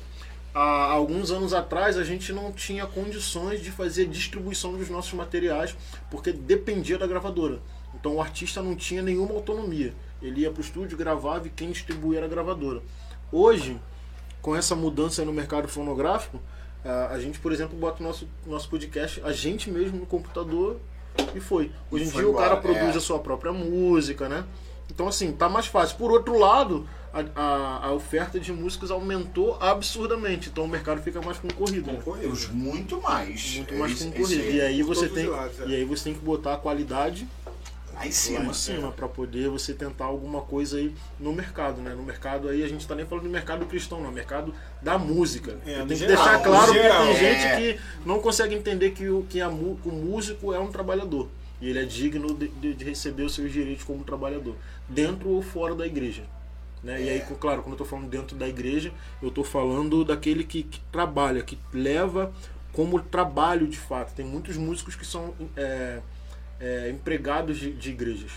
há alguns anos atrás a gente não tinha condições de fazer distribuição dos nossos materiais porque dependia da gravadora. Então o artista não tinha nenhuma autonomia. Ele ia para o estúdio, gravava e quem distribuía era a gravadora. Hoje, com essa mudança no mercado fonográfico, a gente, por exemplo, bota o nosso, nosso podcast, a gente mesmo no computador e foi. Hoje em Foi dia o cara produz é. a sua própria música, né? Então, assim, tá mais fácil. Por outro lado, a, a, a oferta de músicas aumentou absurdamente. Então o mercado fica mais concorrido. né? Os muito mais. Muito É mais isso- concorrido. esse- E aí você tem, os lados, é. e aí você tem que botar a qualidade Lá em lá cima. em cima para poder você tentar alguma coisa aí no mercado, né? No mercado aí a gente tá nem falando do mercado cristão, não, é mercado da música. É, tenho que geral, deixar claro geral. tem É. gente que não consegue entender que o que a que o músico é um trabalhador e ele é digno de, de- de receber os seus direitos como trabalhador, dentro ou fora da igreja. Né? E aí, claro, quando eu estou falando dentro da igreja, eu estou falando daquele que, que trabalha, que leva como trabalho de fato. Tem muitos músicos que são é, é, empregados de, de igrejas.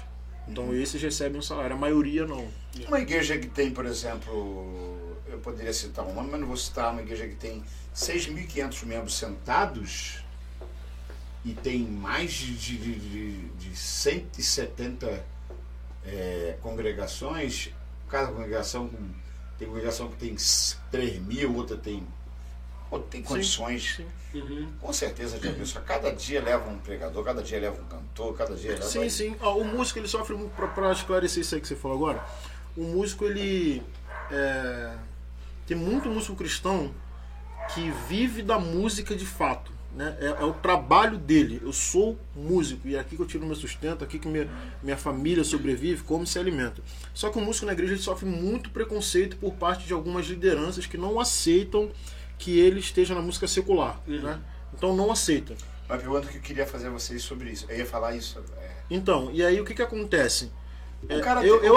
Então esses recebem um salário, a maioria não. Uma igreja que tem, por exemplo, eu poderia citar um nome, mas não vou citar, uma igreja que tem 6.500 membros sentados e tem mais de, de, de, de 170 é, congregações, cada congregação com- tem congregação que tem 3 mil, outra tem, outra tem Sim, condições. sim. Uhum. Com certeza de abençoar. Cada dia leva um pregador, cada dia leva um cantor, cada dia leva. Sim, sim. Ó, o músico ele sofre muito pra esclarecer isso aí que você falou agora. O músico ele é, tem muito músico cristão que vive da música de fato. Né? É, é o trabalho dele. Eu sou músico e é aqui que eu tiro meu sustento, aqui que minha, minha família sobrevive, como se alimenta. Só que o músico na igreja ele sofre muito preconceito por parte de algumas lideranças que não aceitam que ele esteja na música secular. Né? Então não aceita. Uma pergunta que eu queria fazer a vocês sobre isso. Eu ia falar isso. é, Então, e aí o que, que acontece? O É, cara eu, tem- eu